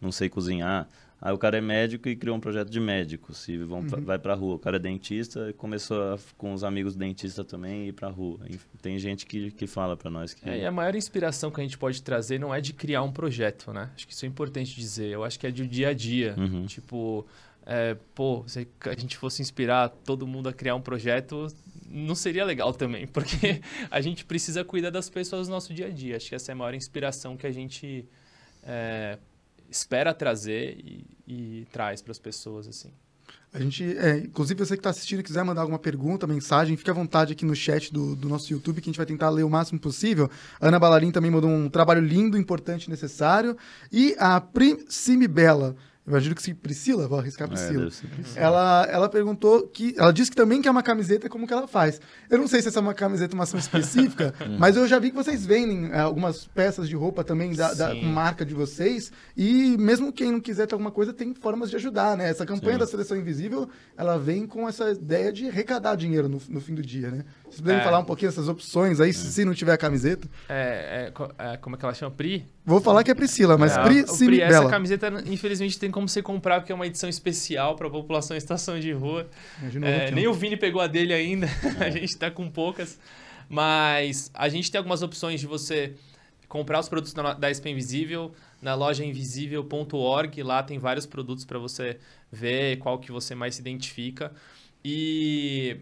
não sei cozinhar. Aí o cara é médico e criou um projeto de médicos e vão, pra- vai pra rua. O cara é dentista e começou a, com os amigos dentistas também ir pra rua. Tem gente que, que fala pra nós que... É, e a maior inspiração que a gente pode trazer não é de criar um projeto, né? Acho que isso é importante dizer. Eu acho que é de dia a dia. Uhum. Tipo, é, pô, se a gente fosse inspirar todo mundo a criar um projeto, não seria legal também, porque a gente precisa cuidar das pessoas no nosso dia a dia. Acho que essa é a maior inspiração que a gente é, espera trazer e, e traz para as pessoas, assim. A gente, é, inclusive, você que está assistindo e quiser mandar alguma pergunta, mensagem, fique à vontade aqui no chat do, do nosso YouTube, que a gente vai tentar ler o máximo possível. Ana Balarim também mandou um trabalho lindo, importante, necessário. E a Priscime Bela, eu imagino que se Priscila, vou arriscar É, Priscila. ser Priscila. ela, ela perguntou que. Ela disse que também quer uma camiseta, como que ela faz? Eu não sei se essa é uma camiseta, uma ação específica, mas eu já vi que vocês vendem é, algumas peças de roupa também da, da Sim. marca de vocês. E mesmo quem não quiser ter alguma coisa, tem formas de ajudar, né? Essa campanha Sim. da Seleção Invisível, ela vem com essa ideia de arrecadar dinheiro no, no fim do dia, né? Vocês poderiam É. falar um pouquinho dessas opções aí, se, se não tiver a camiseta? É, é, é, como é que ela chama? Pri? Vou falar que é Priscila, mas É, Pri, Pri, essa Bela. camiseta, infelizmente, tem como você comprar, porque é uma edição especial para a população em estação de rua. Imagina É, outro, nem né? o Vini pegou a dele ainda, a gente tá com poucas. Mas a gente tem algumas opções de você comprar os produtos da, da SP Invisível na loja invisível.org. Lá tem vários produtos para você ver qual que você mais se identifica. E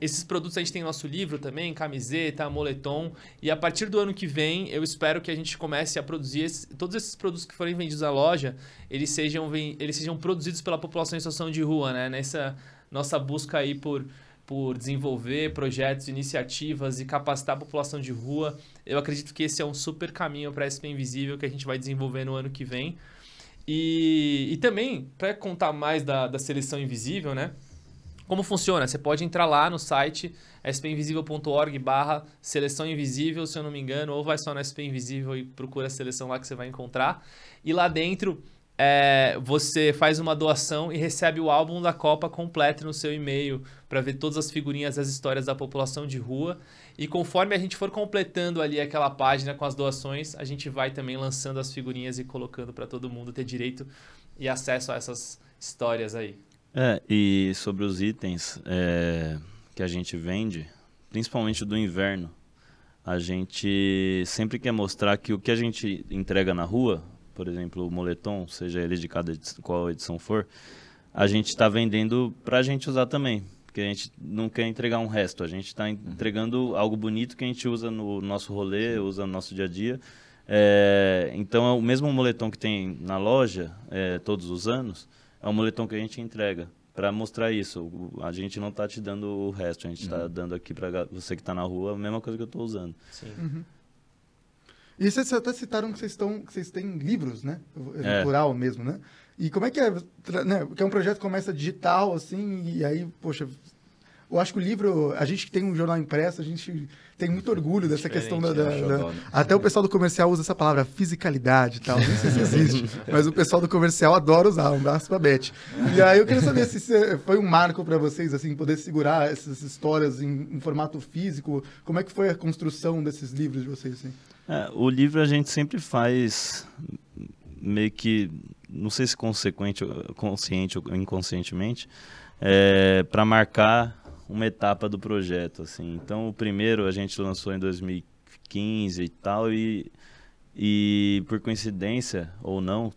esses produtos a gente tem no nosso livro também, camiseta, moletom. E a partir do ano que vem, eu espero que a gente comece a produzir esse- todos esses produtos que forem vendidos na loja, eles sejam, eles sejam produzidos pela população em situação de rua, né? Nessa nossa busca aí por, por desenvolver projetos, iniciativas e capacitar a população de rua. Eu acredito que esse é um super caminho para a SP Invisível que a gente vai desenvolver no ano que vem. E, e também, para contar mais da, da seleção invisível, né? Como funciona? Você pode entrar lá no site spinvisível.org barra seleção invisível, se eu não me engano, ou vai só no SP Invisível e procura a seleção lá que você vai encontrar. E lá dentro é, você faz uma doação e recebe o álbum da Copa completo no seu e-mail para ver todas as figurinhas das histórias da população de rua. E conforme a gente for completando ali aquela página com as doações, a gente vai também lançando as figurinhas e colocando para todo mundo ter direito e acesso a essas histórias aí. É, e sobre os itens é, que a gente vende, principalmente do inverno, a gente sempre quer mostrar que o que a gente entrega na rua por exemplo, o moletom, seja ele de cada edição, qual edição for, a gente está vendendo para a gente usar também. Porque a gente não quer entregar um resto, a gente está entregando algo bonito que a gente usa no nosso rolê, usa no nosso dia a dia. É, então, é o mesmo moletom que tem na loja é, todos os anos, é o moletom que a gente entrega para mostrar isso. A gente não está te dando o resto, a gente está uhum. dando aqui para você que está na rua a mesma coisa que eu estou usando. Sim. Uhum. E vocês até citaram que vocês, estão, que vocês têm livros, né? É. Plural mesmo, né? E como é que é, né? Porque é um projeto que começa digital, assim, e aí, poxa, eu acho que o livro, a gente que tem um jornal impresso, a gente tem muito orgulho dessa Diferente, questão da, da, é da, né? Até o pessoal do comercial usa essa palavra, fisicalidade e tal. Não sei se existe, mas o pessoal do comercial adora usar. Um abraço pra Beth. E aí eu queria saber se foi um marco para vocês, assim, poder segurar essas histórias em, em, formato físico. Como é que foi a construção desses livros de vocês, assim? É, o livro a gente sempre faz meio que, não sei se consequente, consciente ou inconscientemente, é, para marcar uma etapa do projeto, assim. Então, o primeiro a gente lançou em 2015 e tal, e, e por coincidência ou não,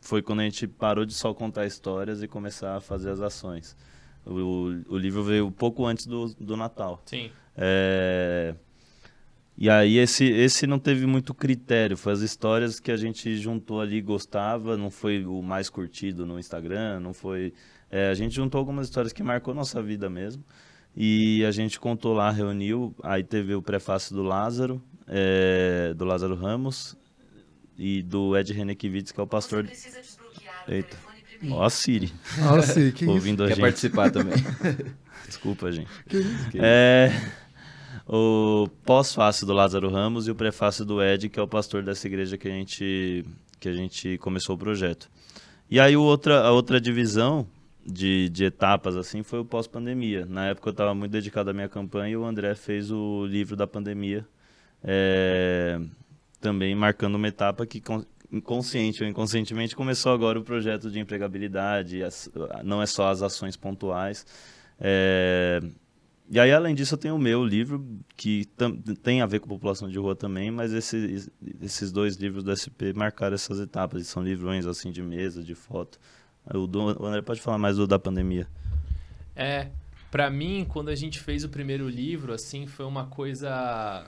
foi quando a gente parou de só contar histórias e começar a fazer as ações. O, o livro veio pouco antes do, do Natal. Sim. É, e aí esse, esse não teve muito critério, foi as histórias que a gente juntou ali gostava, não foi o mais curtido no Instagram, não foi... É, a gente juntou algumas histórias que marcou nossa vida mesmo. E a gente contou lá, reuniu, aí teve o prefácio do Lázaro, é, do Lázaro Ramos e do Ed Renekiewicz, que é o pastor... Eita. Ó a Siri. Ó a Siri, que Ouvindo isso? a Quer gente. participar também. Desculpa, gente. Que isso? É o pós-fácil do Lázaro Ramos e o prefácio do Ed, que é o pastor dessa igreja que a gente, que a gente começou o projeto. E aí outra, a outra divisão de, de etapas assim foi o pós-pandemia. Na época eu estava muito dedicado à minha campanha e o André fez o livro da pandemia, é, também marcando uma etapa que inconsciente ou inconscientemente começou agora o projeto de empregabilidade, não é só as ações pontuais. É, e aí, além disso, eu tenho o meu livro, que tem a ver com população de rua também, mas esse, esses dois livros do SP marcaram essas etapas. São livrões assim de mesa, de foto. O, do, o André pode falar mais do da pandemia. É, para mim, quando a gente fez o primeiro livro, assim, foi uma coisa...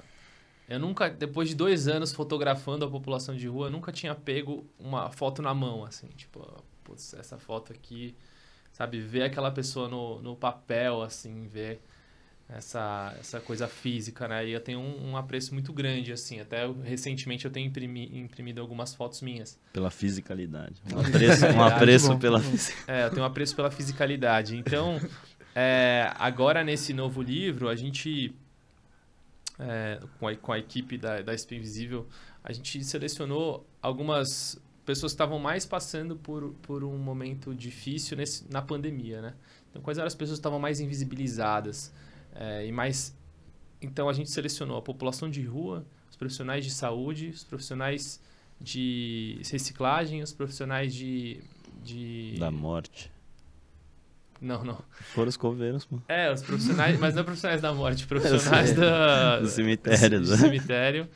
Eu nunca, depois de dois anos fotografando a população de rua, eu nunca tinha pego uma foto na mão, assim, tipo, putz, essa foto aqui, sabe, ver aquela pessoa no, no papel, assim, ver essa, essa coisa física, né? E eu tenho um, um, apreço muito grande, assim. Até recentemente eu tenho imprimi, imprimido algumas fotos minhas. Pela fisicalidade. Um apreço, um apreço pela É, eu tenho um apreço pela fisicalidade. Então, é, agora nesse novo livro, a gente, é, com, a, com a equipe da, da SP Invisível, a gente selecionou algumas pessoas que estavam mais passando por, por um momento difícil nesse, na pandemia, né? Então, quais eram as pessoas que estavam mais invisibilizadas? É, e mais, então a gente selecionou a população de rua, os profissionais de saúde, os profissionais de reciclagem, os profissionais de, de... da morte. Não, não. Foram os coveiros, mano. É, os profissionais, mas não profissionais da morte, profissionais da, do cemitério. Do, do cemitério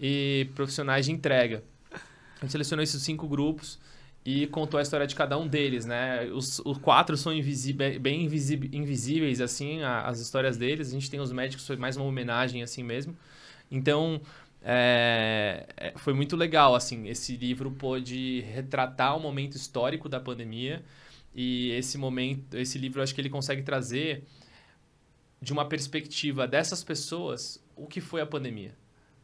e profissionais de entrega. A gente selecionou esses cinco grupos e contou a história de cada um deles, né? Os, os quatro são invisíveis, bem invisíveis, assim, as histórias deles. A gente tem os médicos, foi mais uma homenagem, assim mesmo. Então, é, é, foi muito legal, assim. Esse livro pôde retratar o momento histórico da pandemia. E esse momento, esse livro, acho que ele consegue trazer de uma perspectiva dessas pessoas o que foi a pandemia.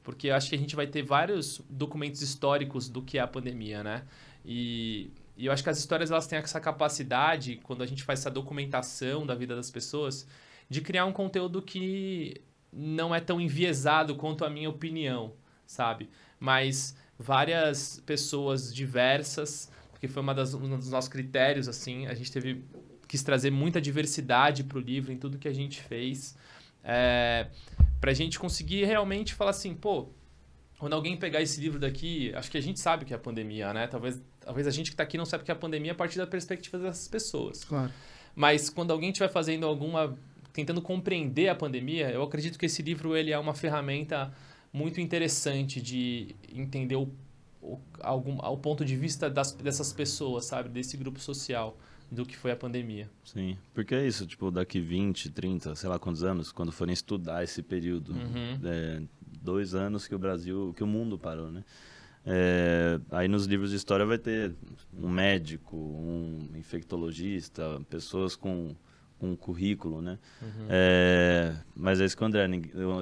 Porque acho que a gente vai ter vários documentos históricos do que é a pandemia, né? E, e eu acho que as histórias elas têm essa capacidade, quando a gente faz essa documentação da vida das pessoas, de criar um conteúdo que não é tão enviesado quanto a minha opinião, sabe? Mas várias pessoas diversas, porque foi uma das, um dos nossos critérios, assim, a gente teve quis trazer muita diversidade para o livro em tudo que a gente fez, é, para a gente conseguir realmente falar assim, pô, quando alguém pegar esse livro daqui, acho que a gente sabe que é a pandemia, né? Talvez, talvez a gente que está aqui não sabe que é a pandemia a partir da perspectiva dessas pessoas. Claro. Mas quando alguém estiver fazendo alguma tentando compreender a pandemia, eu acredito que esse livro ele é uma ferramenta muito interessante de entender o, o, algum, o ponto de vista das, dessas pessoas, sabe? Desse grupo social do que foi a pandemia. Sim, porque é isso, tipo, daqui 20, 30, sei lá quantos anos, quando forem estudar esse período, Uhum. é, dois anos que o Brasil, que o mundo parou, né? É, aí nos livros de história vai ter um médico, um infectologista, pessoas com um currículo, né? Uhum. É, mas é isso que o, André,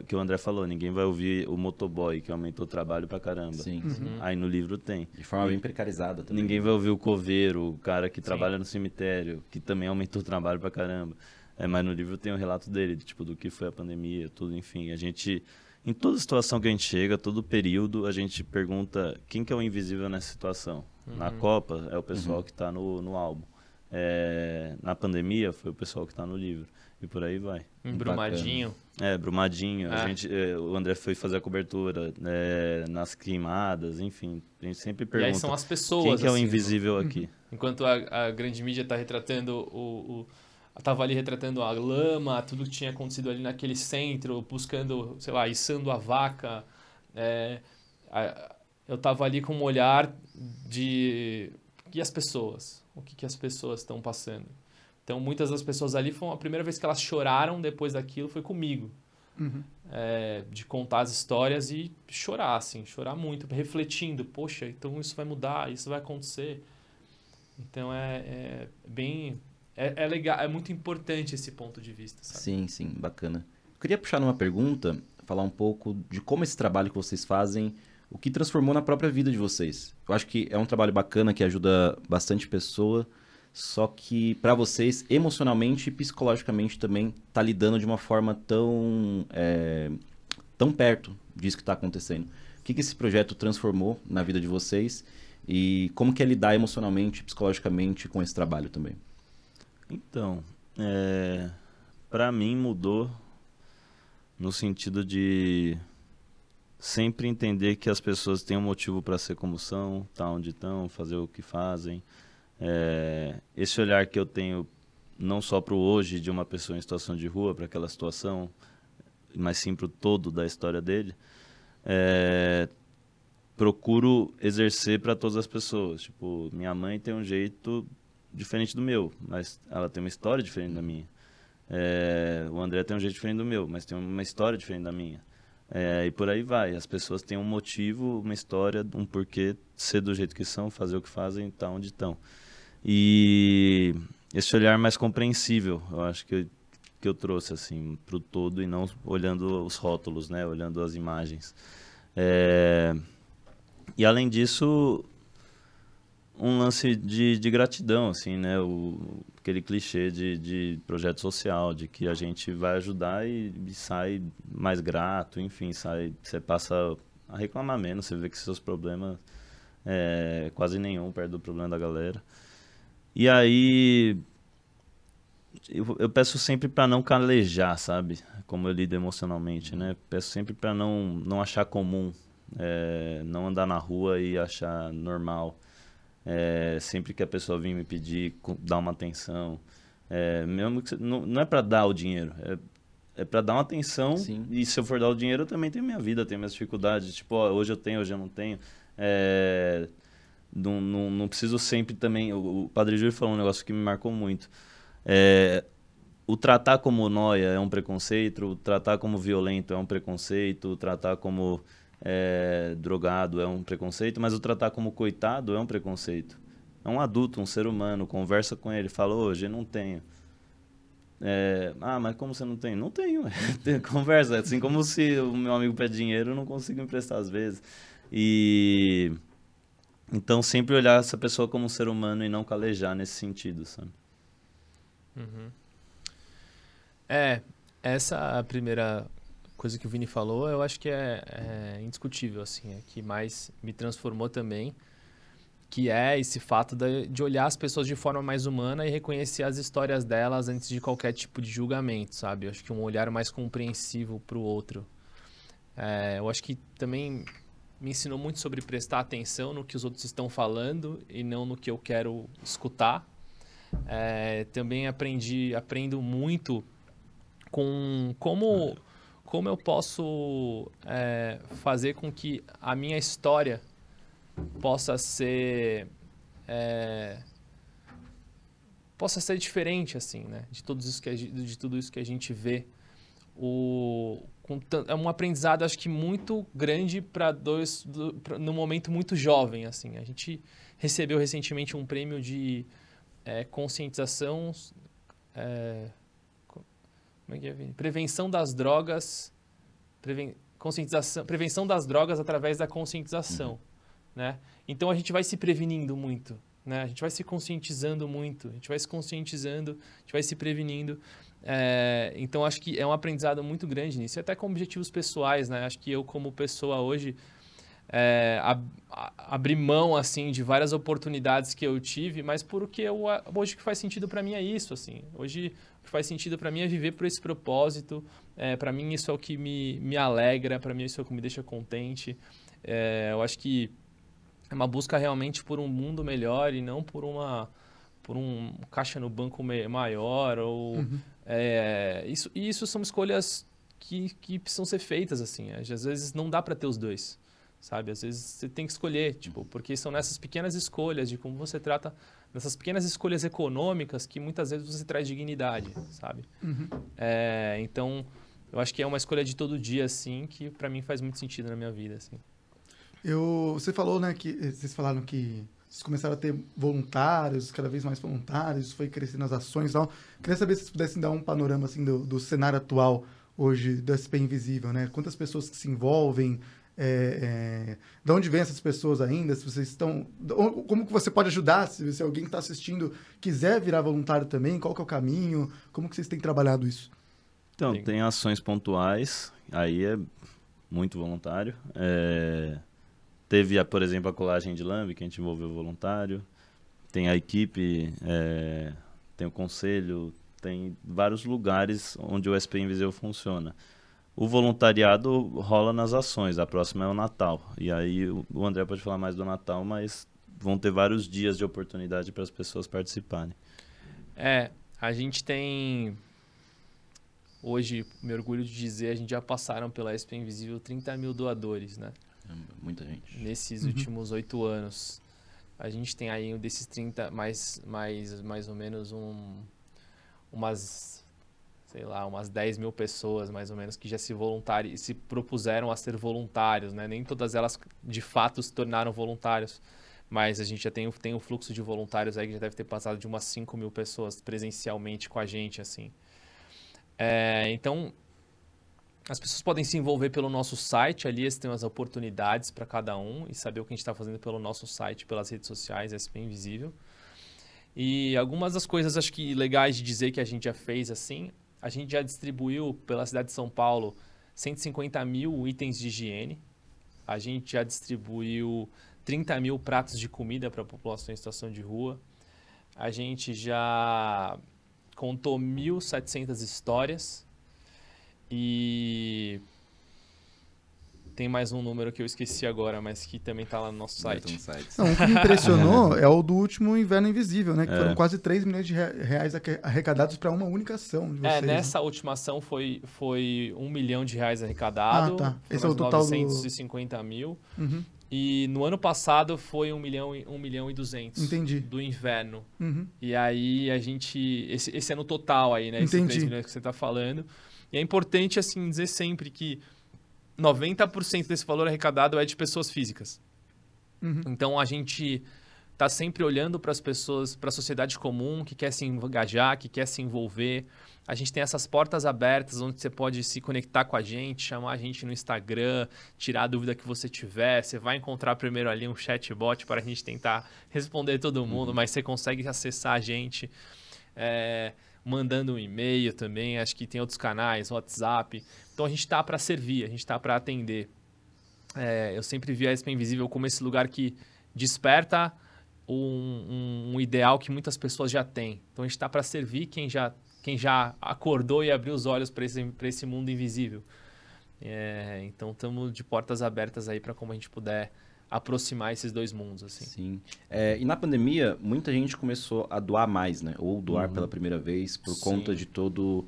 que o André falou, ninguém vai ouvir o motoboy, que aumentou o trabalho pra caramba. Sim, Uhum. sim. Aí no livro tem. De forma bem precarizada também. Ninguém vai ouvir o coveiro, o cara que Sim. trabalha no cemitério, que também aumentou o trabalho pra caramba. É, mas no livro tem o relato dele, de, tipo, do que foi a pandemia, tudo, enfim. A gente, em toda situação que a gente chega, todo período, a gente pergunta quem que é o invisível nessa situação. Na Uhum. Copa, é o pessoal Uhum. que tá no, no álbum. É, na pandemia, foi o pessoal que tá no livro. E por aí vai. Embrumadinho. É, Brumadinho, Ah. a gente, é, o André foi fazer a cobertura é, nas queimadas, enfim. A gente sempre E pergunta aí são as pessoas. quem que é o assim, invisível aqui. Enquanto a, a grande mídia está retratando o, o tava ali retratando a lama, tudo que tinha acontecido ali naquele centro, buscando, sei lá, içando a vaca. é, a- eu tava ali com um olhar de e as pessoas, o que, que as pessoas estão passando. Então, muitas das pessoas ali foi a primeira vez que elas choraram depois daquilo foi comigo, Uhum. é, de contar as histórias e chorar, assim, chorar muito, refletindo, poxa, então isso vai mudar, isso vai acontecer. Então é, é bem. É, é legal, é muito importante esse ponto de vista, sabe? Sim, sim, bacana. Eu queria puxar numa pergunta, falar um pouco de como esse trabalho que vocês fazem, o que transformou na própria vida de vocês. Eu acho que é um trabalho bacana que ajuda bastante pessoa, só que para vocês, emocionalmente e psicologicamente também, tá lidando de uma forma tão, é, tão perto disso que está acontecendo. O que, que esse projeto transformou na vida de vocês e como que é lidar emocionalmente e psicologicamente com esse trabalho também? Então, é, para mim mudou no sentido de sempre entender que as pessoas têm um motivo para ser como são, tá onde estão, fazer o que fazem. É, esse olhar que eu tenho não só para hoje de uma pessoa em situação de rua, para aquela situação, mas sim para o todo da história dele, é, procuro exercer para todas as pessoas. Tipo, minha mãe tem um jeito diferente do meu, mas ela tem uma história diferente da minha. É, o André tem um jeito diferente do meu, mas tem uma história diferente da minha. É, e por aí vai. As pessoas têm um motivo, uma história, um porquê ser do jeito que são, fazer o que fazem, estar onde estão. E esse olhar mais compreensível, eu acho que eu, que eu trouxe assim para o todo e não olhando os rótulos, né? Olhando as imagens. É, e além disso, um lance de, de gratidão, assim, né? O, aquele clichê de, de projeto social, de que a gente vai ajudar e, e sai mais grato, enfim, sai, você passa a reclamar menos, você vê que seus problemas é quase nenhum perto do problema da galera. E aí eu, eu peço sempre para não calejar, sabe? Como eu lido emocionalmente, né? Peço sempre para não não achar comum, é, não andar na rua e achar normal. É, sempre que a pessoa vir me pedir, dar uma atenção. É, mesmo que, não, não é para dar o dinheiro, é, é para dar uma atenção. Sim. E se eu for dar o dinheiro, eu também tenho minha vida, tenho minhas dificuldades. Tipo, ó, hoje eu tenho, hoje eu não tenho. É, não, não, não preciso sempre também. O, o Padre Júlio falou um negócio que me marcou muito. É, o tratar como noia é um preconceito, o tratar como violento é um preconceito, o tratar como é, drogado é um preconceito, mas o tratar como coitado é um preconceito. É um adulto, um ser humano, conversa com ele, fala, hoje eu não tenho. É, ah, mas como você não tem? Não tenho. Conversa, é assim como se o meu amigo pede dinheiro, eu não consigo emprestar às vezes. E Então, sempre olhar essa pessoa como um ser humano e não calejar nesse sentido, sabe? Uhum. É, essa primeira coisa que o Vini falou, eu acho que é, é indiscutível, assim, é que mais me transformou também, que é esse fato de, de, olhar as pessoas de forma mais humana e reconhecer as histórias delas antes de qualquer tipo de julgamento, sabe? Eu acho que um olhar mais compreensivo para o outro. É, eu acho que também me ensinou muito sobre prestar atenção no que os outros estão falando e não no que eu quero escutar. É, também aprendi, aprendo muito com como, como eu posso é, fazer com que a minha história possa ser é, possa ser diferente assim né? De todos isso que a, de tudo isso que a gente vê. O com, é um aprendizado acho que muito grande para dois do, pra, no momento muito jovem assim. A gente recebeu recentemente um prêmio de é, conscientização é, como é que é, prevenção das drogas preven, conscientização prevenção das drogas através da conscientização uhum. né então a gente vai se prevenindo muito né a gente vai se conscientizando muito a gente vai se conscientizando a gente vai se prevenindo é, então acho que é um aprendizado muito grande nisso, e até com objetivos pessoais, né? Acho que eu como pessoa hoje é, ab, abri mão assim de várias oportunidades que eu tive, mas porque eu, hoje que faz sentido para mim é isso, assim. Hoje que faz sentido para mim é viver por esse propósito. É, para mim isso é o que me, me alegra, para mim isso é o que me deixa contente. É, eu acho que é uma busca realmente por um mundo melhor e não por uma por um caixa no banco maior ou uhum. É, isso, isso são escolhas que, que precisam ser feitas, assim. Às vezes não dá para ter os dois, sabe? Às vezes você tem que escolher, tipo, porque são nessas pequenas escolhas de como você trata, nessas pequenas escolhas econômicas que muitas vezes você traz dignidade, sabe? Uhum. É, então, eu acho que é uma escolha de todo dia, assim, que para mim faz muito sentido na minha vida, assim. Eu, você falou, né, que vocês falaram que vocês começaram a ter voluntários, cada vez mais voluntários, foi crescendo as ações e tal. Queria saber se vocês pudessem dar um panorama assim do, do cenário atual hoje do SP Invisível, né? Quantas pessoas que se envolvem, é, é, de onde vêm essas pessoas ainda? Se vocês estão, como que você pode ajudar? Se, se alguém que está assistindo quiser virar voluntário também, qual que é o caminho? Como que vocês têm trabalhado isso? Então, tem ações pontuais, aí é muito voluntário. É, Teve, por exemplo, a colagem de lambe, que a gente envolveu voluntário. Tem a equipe, é, tem o conselho, tem vários lugares onde o SP Invisível funciona. O voluntariado rola nas ações, a próxima é o Natal. E aí o André pode falar mais do Natal, mas vão ter vários dias de oportunidade para as pessoas participarem. É, a gente tem. Hoje, me orgulho de dizer, a gente já passaram pela SP Invisível 30 mil doadores, né? Muita gente. Nesses uhum. últimos oito anos. A gente tem aí desses 30, mais, mais, mais ou menos um, umas, sei lá, umas 10 mil pessoas, mais ou menos, que já se voluntari se propuseram a ser voluntários, né? Nem todas elas, de fato, se tornaram voluntários. Mas a gente já tem, tem o fluxo de voluntários aí que já deve ter passado de umas 5 mil pessoas presencialmente com a gente, assim. É, então, as pessoas podem se envolver pelo nosso site, ali tem as oportunidades para cada um e saber o que a gente está fazendo pelo nosso site, pelas redes sociais, SP Invisível. E algumas das coisas acho que legais de dizer que a gente já fez assim, a gente já distribuiu pela cidade de São Paulo 150 mil itens de higiene, a gente já distribuiu 30 mil pratos de comida para a população em situação de rua, a gente já contou 1.700 histórias. E tem mais um número que eu esqueci agora, mas que também está lá no nosso site. No site. Não, o que me impressionou é o do último Inverno Invisível, né? Que é. foram quase 3 milhões de reais arrecadados para uma única ação. De é, vocês, é, nessa né? última ação foi, foi 1 milhão de reais arrecadado. Ah, tá. Esse é o total 950 do... mil. Uhum. E no ano passado foi 1 milhão, 1 milhão e 200 Entendi. do inverno. Uhum. E aí a gente. Esse, esse é no total aí, né? Esses Entendi. 3 milhões que você está falando. E é importante, assim, dizer sempre que 90% desse valor arrecadado é de pessoas físicas. Uhum. Então, a gente está sempre olhando para as pessoas, para a sociedade comum, que quer se engajar, que quer se envolver. A gente tem essas portas abertas onde você pode se conectar com a gente, chamar a gente no Instagram, tirar a dúvida que você tiver. Você vai encontrar primeiro ali um chatbot para a gente tentar responder todo mundo, uhum. mas você consegue acessar a gente. É, mandando um e-mail também, acho que tem outros canais, WhatsApp. Então a gente está para servir, a gente está para atender. É, eu sempre vi a SP Invisível como esse lugar que desperta um, um, um ideal que muitas pessoas já têm. Então a gente está para servir quem já, quem já acordou e abriu os olhos para esse, esse mundo invisível. É, então estamos de portas abertas aí para como a gente puder aproximar esses dois mundos, assim. Sim. É, e na pandemia, muita gente começou a doar mais, né? Ou doar uhum. pela primeira vez por Sim. conta de todo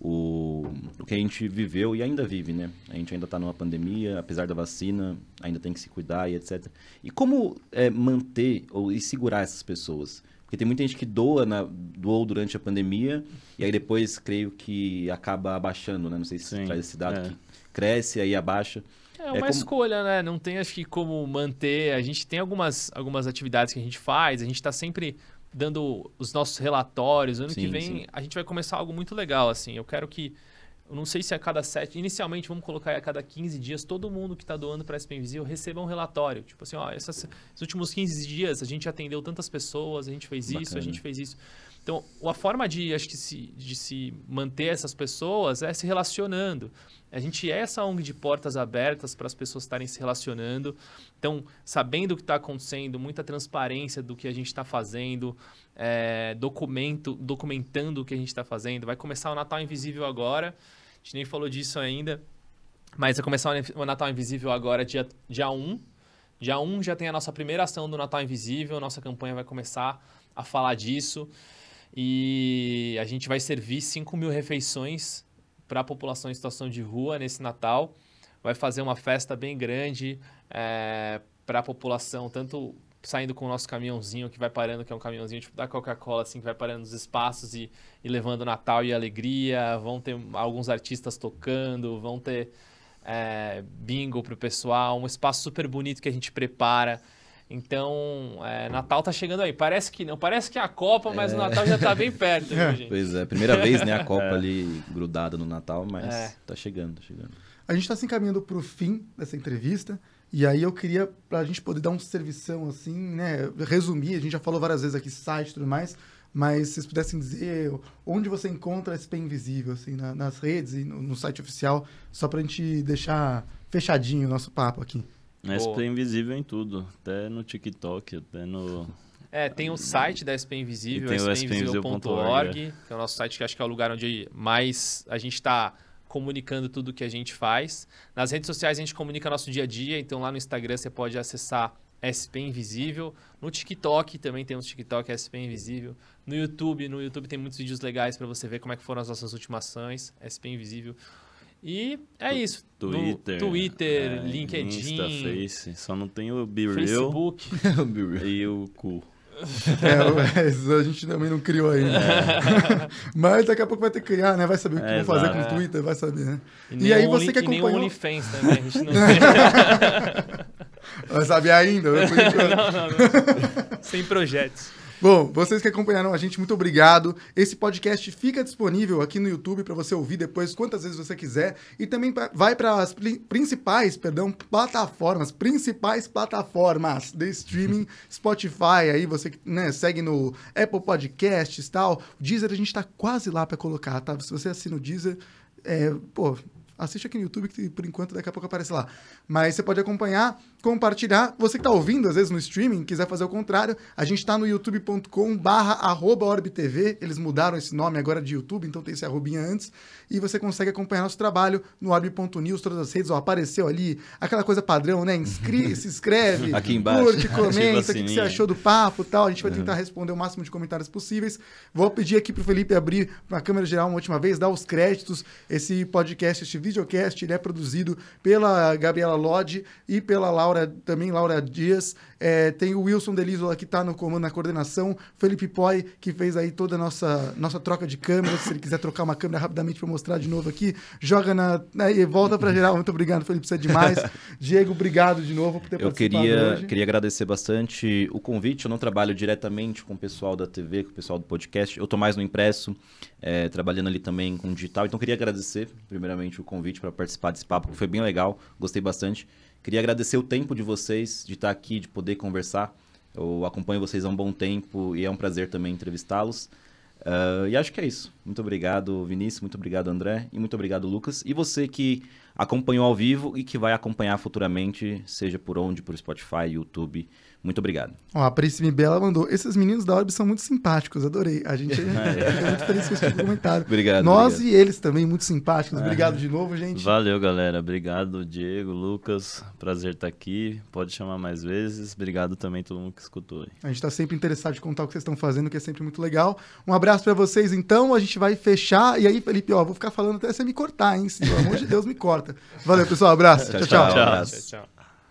o, o que a gente viveu e ainda vive, né? A gente ainda está numa pandemia, apesar da vacina, ainda tem que se cuidar e etc. E como é, manter ou e segurar essas pessoas? Porque tem muita gente que doa, na, doou durante a pandemia e aí depois creio que acaba abaixando, né? Não sei se Sim, traz esse dado é. que cresce aí abaixa. É uma é como... escolha, né? Não tem, acho que, como manter. A gente tem algumas, algumas atividades que a gente faz, a gente está sempre dando os nossos relatórios. Ano sim, que vem sim. a gente vai começar algo muito legal, assim. Eu quero que. Eu não sei se a cada sete. Inicialmente, vamos colocar a cada 15 dias, todo mundo que está doando para a SP Invisível receba um relatório. Tipo assim, ó, essas, esses últimos 15 dias a gente atendeu tantas pessoas, a gente fez Bacana. isso, a gente fez isso. Então, a forma de, acho que se, de se manter essas pessoas é se relacionando. A gente é essa ONG de portas abertas para as pessoas estarem se relacionando. Então, sabendo o que está acontecendo, muita transparência do que a gente está fazendo, é, documento, documentando o que a gente está fazendo. Vai começar o Natal Invisível agora. A gente nem falou disso ainda. Mas vai começar o Natal Invisível agora, dia, dia 1. Dia 1 já tem a nossa primeira ação do Natal Invisível. Nossa campanha vai começar a falar disso. E a gente vai servir 5 mil refeições para a população em situação de rua nesse Natal. Vai fazer uma festa bem grande é, para a população, tanto saindo com o nosso caminhãozinho que vai parando, que é um caminhãozinho tipo da Coca-Cola, assim, que vai parando nos espaços e, e levando Natal e alegria. Vão ter alguns artistas tocando, vão ter é, bingo para o pessoal, um espaço super bonito que a gente prepara. Então, é, Natal tá chegando aí. Parece que não, parece que é a Copa, mas é. o Natal já tá bem perto, viu, gente? Pois é, primeira vez, né, a Copa é. ali grudada no Natal, mas é. tá chegando, tá chegando. A gente tá se encaminhando pro fim dessa entrevista, e aí eu queria, pra gente poder dar um servição assim, né, resumir, a gente já falou várias vezes aqui site e tudo mais, mas se vocês pudessem dizer onde você encontra esse SP Invisível, assim, na, nas redes e no, no site oficial, só pra gente deixar fechadinho o nosso papo aqui. SP Invisível em tudo, até no TikTok, até no. É, tem o site da SP Invisível, spinvisível.org, que é o nosso site que acho que é o lugar onde mais a gente está comunicando tudo que a gente faz. Nas redes sociais a gente comunica nosso dia a dia, então lá no Instagram você pode acessar SP Invisível. No TikTok também tem um TikTok SP Invisível. No YouTube, no YouTube tem muitos vídeos legais para você ver como é que foram as nossas últimas ações, SP Invisível. E é isso. Twitter, Twitter é, LinkedIn, Insta, Face. Só não tem o Be Facebook e o cu. É, a gente também não criou ainda. É. Mas daqui a pouco vai ter que criar, né? Vai saber o que é, vão fazer com o Twitter, vai saber, né? E, e aí você que acompanhou... E nem OnlyFans também, a gente não Vai saber ainda? Né? não, não, não. Sem projetos. Bom, vocês que acompanharam a gente, muito obrigado. Esse podcast fica disponível aqui no YouTube para você ouvir depois quantas vezes você quiser e também pra, vai para as principais, perdão, plataformas, principais plataformas de streaming, Spotify, aí você né, segue no Apple Podcasts tal. Deezer a gente está quase lá para colocar, tá? Se você assina o Deezer, é, pô, assiste aqui no YouTube, que por enquanto daqui a pouco aparece lá. Mas você pode acompanhar, compartilhar. Você que está ouvindo, às vezes no streaming, quiser fazer o contrário, a gente está no youtube.com barra orbtv. Eles mudaram esse nome agora de YouTube, então tem esse arrobinha antes. E você consegue acompanhar nosso trabalho no orb.news, todas as redes. Ó, apareceu ali aquela coisa padrão, né? Inscri se inscreve, aqui embaixo. curte, comenta, o que você achou do papo tal. A gente vai tentar uhum. responder o máximo de comentários possíveis. Vou pedir aqui para o Felipe abrir a câmera geral uma última vez, dar os créditos. Esse podcast, esse videocast ele é produzido pela Gabriela Lodge e pela Laura, também Laura Dias. É, tem o Wilson Delisola que está no comando, na coordenação. Felipe Poi, que fez aí toda a nossa, nossa troca de câmeras. Se ele quiser trocar uma câmera rapidamente para mostrar de novo aqui, joga na. Né, e volta para geral. Muito obrigado, Felipe, você é demais. Diego, obrigado de novo por ter Eu participado queria, hoje. queria agradecer bastante o convite. Eu não trabalho diretamente com o pessoal da TV, com o pessoal do podcast. Eu estou mais no impresso, é, trabalhando ali também com digital. Então, queria agradecer, primeiramente, o convite para participar desse papo, que foi bem legal. Gostei bastante. Queria agradecer o tempo de vocês, de estar aqui, de poder conversar. Eu acompanho vocês há um bom tempo e é um prazer também entrevistá-los. Uh, e acho que é isso. Muito obrigado, Vinícius. Muito obrigado, André. E muito obrigado, Lucas. E você que acompanhou ao vivo e que vai acompanhar futuramente, seja por onde, por Spotify, YouTube. Muito obrigado. Ó, a Príncipe Bela mandou. Esses meninos da Orb são muito simpáticos, adorei. A gente fica muito feliz com esse tipo comentário. Obrigado. Nós obrigado. e eles também, muito simpáticos. Obrigado de novo, gente. Valeu, galera. Obrigado, Diego, Lucas. Prazer estar aqui. Pode chamar mais vezes. Obrigado também a todo mundo que escutou. aí. A gente está sempre interessado em contar o que vocês estão fazendo, que é sempre muito legal. Um abraço para vocês, então. A gente vai fechar. E aí, Felipe, ó, vou ficar falando até você me cortar, hein? Pelo amor de Deus, me corta. Valeu, pessoal. Abraço. Tchau, tchau. tchau. tchau. Tchau. abraço. Tchau, tchau.